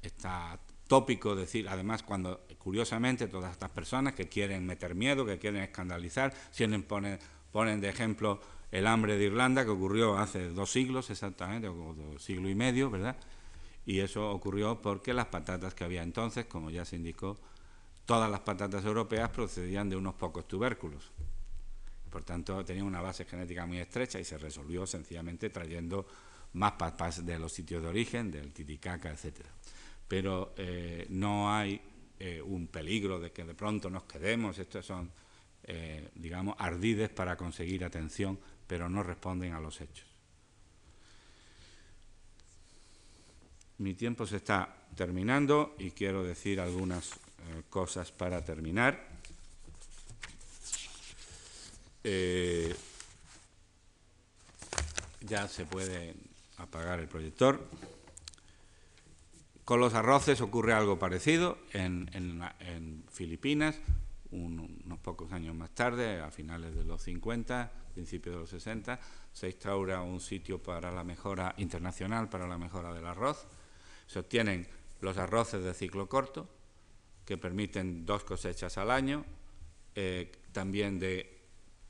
está tópico decir, además, cuando curiosamente todas estas personas que quieren meter miedo, que quieren escandalizar, ponen, ponen de ejemplo el hambre de Irlanda que ocurrió hace dos siglos exactamente, o dos siglos y medio, ¿verdad? Y eso ocurrió porque las patatas que había entonces, como ya se indicó, todas las patatas europeas procedían de unos pocos tubérculos. Por tanto, tenían una base genética muy estrecha y se resolvió sencillamente trayendo más papas de los sitios de origen, del Titicaca, etcétera. Pero eh, no hay eh, un peligro de que de pronto nos quedemos, estos son, eh, digamos, ardides para conseguir atención, pero no responden a los hechos. Mi tiempo se está terminando y quiero decir algunas cosas para terminar ya se puede apagar el proyector. Con los arroces ocurre algo parecido en, Filipinas, unos pocos años más tarde, a finales de los 50, principios de los 60, se instaura un sitio para la mejora internacional, para la mejora del arroz. Se obtienen los arroces de ciclo corto, que permiten dos cosechas al año, eh, también de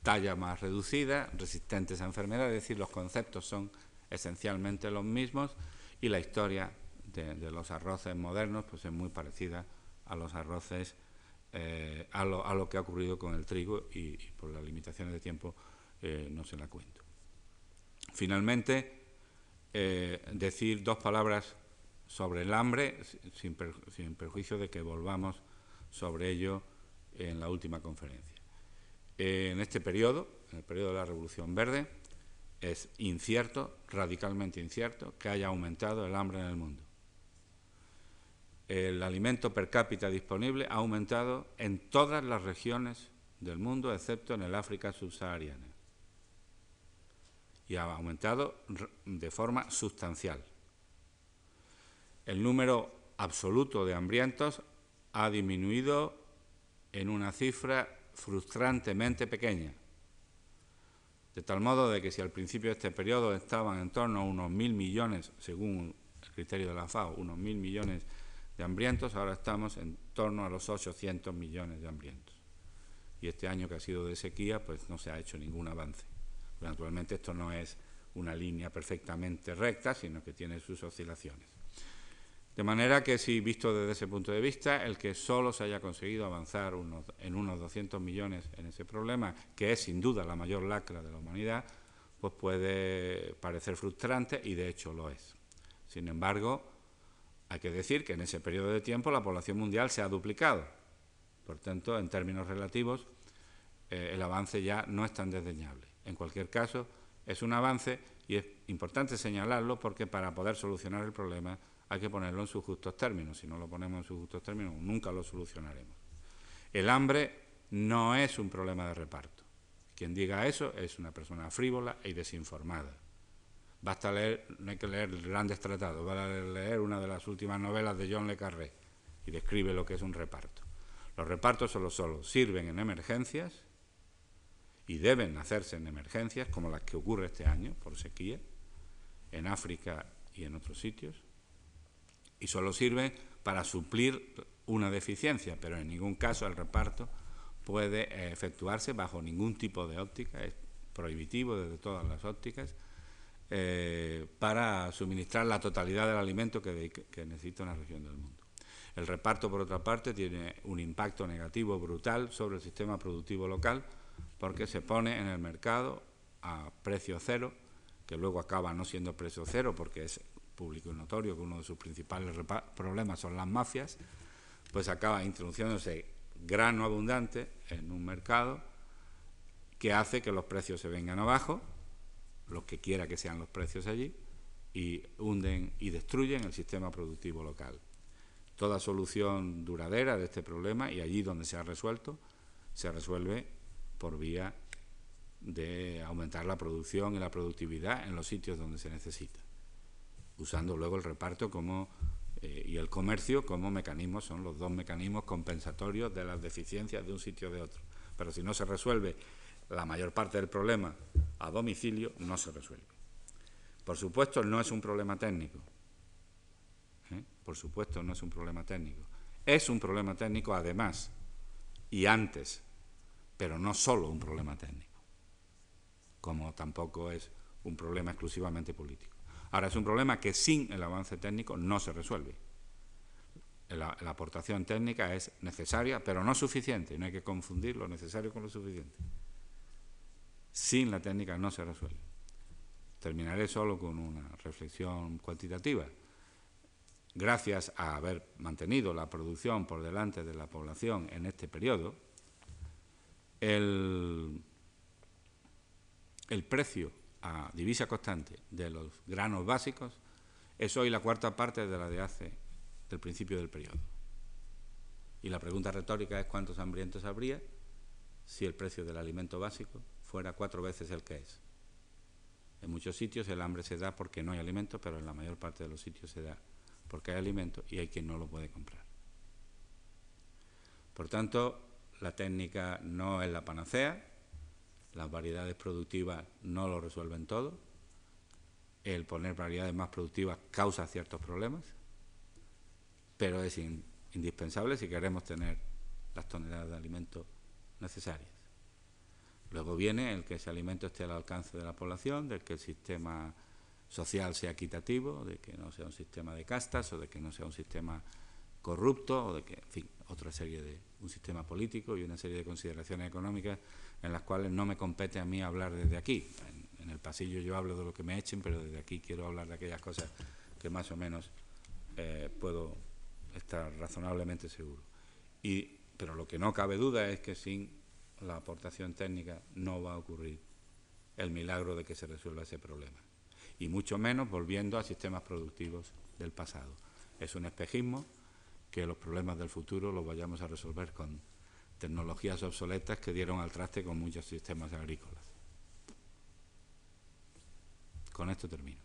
talla más reducida, resistentes a enfermedades, es decir, los conceptos son esencialmente los mismos y la historia de, los arroces modernos pues es muy parecida a los arroces, eh, a, lo, que ha ocurrido con el trigo y, por las limitaciones de tiempo eh, no se la cuento. Finalmente, eh, decir dos palabras sobre el hambre, sin, perjuicio de que volvamos sobre ello en la última conferencia. En este periodo, en el periodo de la Revolución Verde, es incierto, radicalmente incierto, que haya aumentado el hambre en el mundo. El alimento per cápita disponible ha aumentado en todas las regiones del mundo, excepto en el África subsahariana. Y ha aumentado de forma sustancial. El número absoluto de hambrientos ha disminuido en una cifra frustrantemente pequeña. De tal modo de que si al principio de este periodo estaban en torno a unos mil millones, según el criterio de la FAO, unos mil millones de hambrientos, ahora estamos en torno a los 800 millones de hambrientos. Y este año que ha sido de sequía, pues no se ha hecho ningún avance. naturalmente esto no es una línea perfectamente recta, sino que tiene sus oscilaciones. De manera que, si visto desde ese punto de vista, el que solo se haya conseguido avanzar en unos 200 millones en ese problema, que es sin duda la mayor lacra de la humanidad, pues puede parecer frustrante y de hecho lo es. Sin embargo, hay que decir que en ese periodo de tiempo la población mundial se ha duplicado. Por tanto, en términos relativos, eh, el avance ya no es tan desdeñable. En cualquier caso, es un avance y es importante señalarlo porque para poder solucionar el problema hay que ponerlo en sus justos términos. Si no lo ponemos en sus justos términos, nunca lo solucionaremos. El hambre no es un problema de reparto. Quien diga eso es una persona frívola y desinformada. Basta leer, no hay que leer grandes tratados, va a leer una de las últimas novelas de John Le Carré y describe lo que es un reparto. Los repartos solo, solo sirven en emergencias y deben hacerse en emergencias como las que ocurre este año por sequía, en África y en otros sitios, y solo sirve para suplir una deficiencia, pero en ningún caso el reparto puede eh, efectuarse bajo ningún tipo de óptica, es prohibitivo desde todas las ópticas, eh, para suministrar la totalidad del alimento que, que necesita una región del mundo. El reparto, por otra parte, tiene un impacto negativo brutal sobre el sistema productivo local porque se pone en el mercado a precio cero, que luego acaba no siendo precio cero porque es público y notorio que uno de sus principales problemas son las mafias, pues acaba introduciéndose grano abundante en un mercado que hace que los precios se vengan abajo, lo que quiera que sean los precios allí, y hunden y destruyen el sistema productivo local. Toda solución duradera de este problema, y allí donde se ha resuelto, se resuelve por vía de aumentar la producción y la productividad en los sitios donde se necesita usando luego el reparto como, eh, y el comercio como mecanismos, son los dos mecanismos compensatorios de las deficiencias de un sitio o de otro. Pero si no se resuelve la mayor parte del problema a domicilio, no se resuelve. Por supuesto, no es un problema técnico. ¿eh? Por supuesto, no es un problema técnico. Es un problema técnico además y antes, pero no solo un problema técnico, como tampoco es un problema exclusivamente político. Ahora, es un problema que sin el avance técnico no se resuelve. La, aportación técnica es necesaria, pero no suficiente. No hay que confundir lo necesario con lo suficiente. Sin la técnica no se resuelve. Terminaré solo con una reflexión cuantitativa. Gracias a haber mantenido la producción por delante de la población en este periodo, el, el precio a divisa constante de los granos básicos es hoy la cuarta parte de la de hace del principio del periodo. Y la pregunta retórica es cuántos hambrientos habría si el precio del alimento básico fuera cuatro veces el que es. En muchos sitios el hambre se da porque no hay alimento, pero en la mayor parte de los sitios se da porque hay alimento y hay quien no lo puede comprar. Por tanto, la técnica no es la panacea, las variedades productivas no lo resuelven todo. El poner variedades más productivas causa ciertos problemas, pero es indispensable si queremos tener las toneladas de alimentos necesarias. Luego viene el que ese alimento esté al alcance de la población, de que el sistema social sea equitativo, de que no sea un sistema de castas o de que no sea un sistema corrupto o de que, en fin, otra serie de un sistema político y una serie de consideraciones económicas en las cuales no me compete a mí hablar desde aquí. En, el pasillo yo hablo de lo que me echen, pero desde aquí quiero hablar de aquellas cosas que más o menos eh, puedo estar razonablemente seguro. Y Pero lo que no cabe duda es que sin la aportación técnica no va a ocurrir el milagro de que se resuelva ese problema. Y mucho menos volviendo a sistemas productivos del pasado. Es un espejismo que los problemas del futuro los vayamos a resolver con tecnologías obsoletas que dieron al traste con muchos sistemas agrícolas. Con esto termino.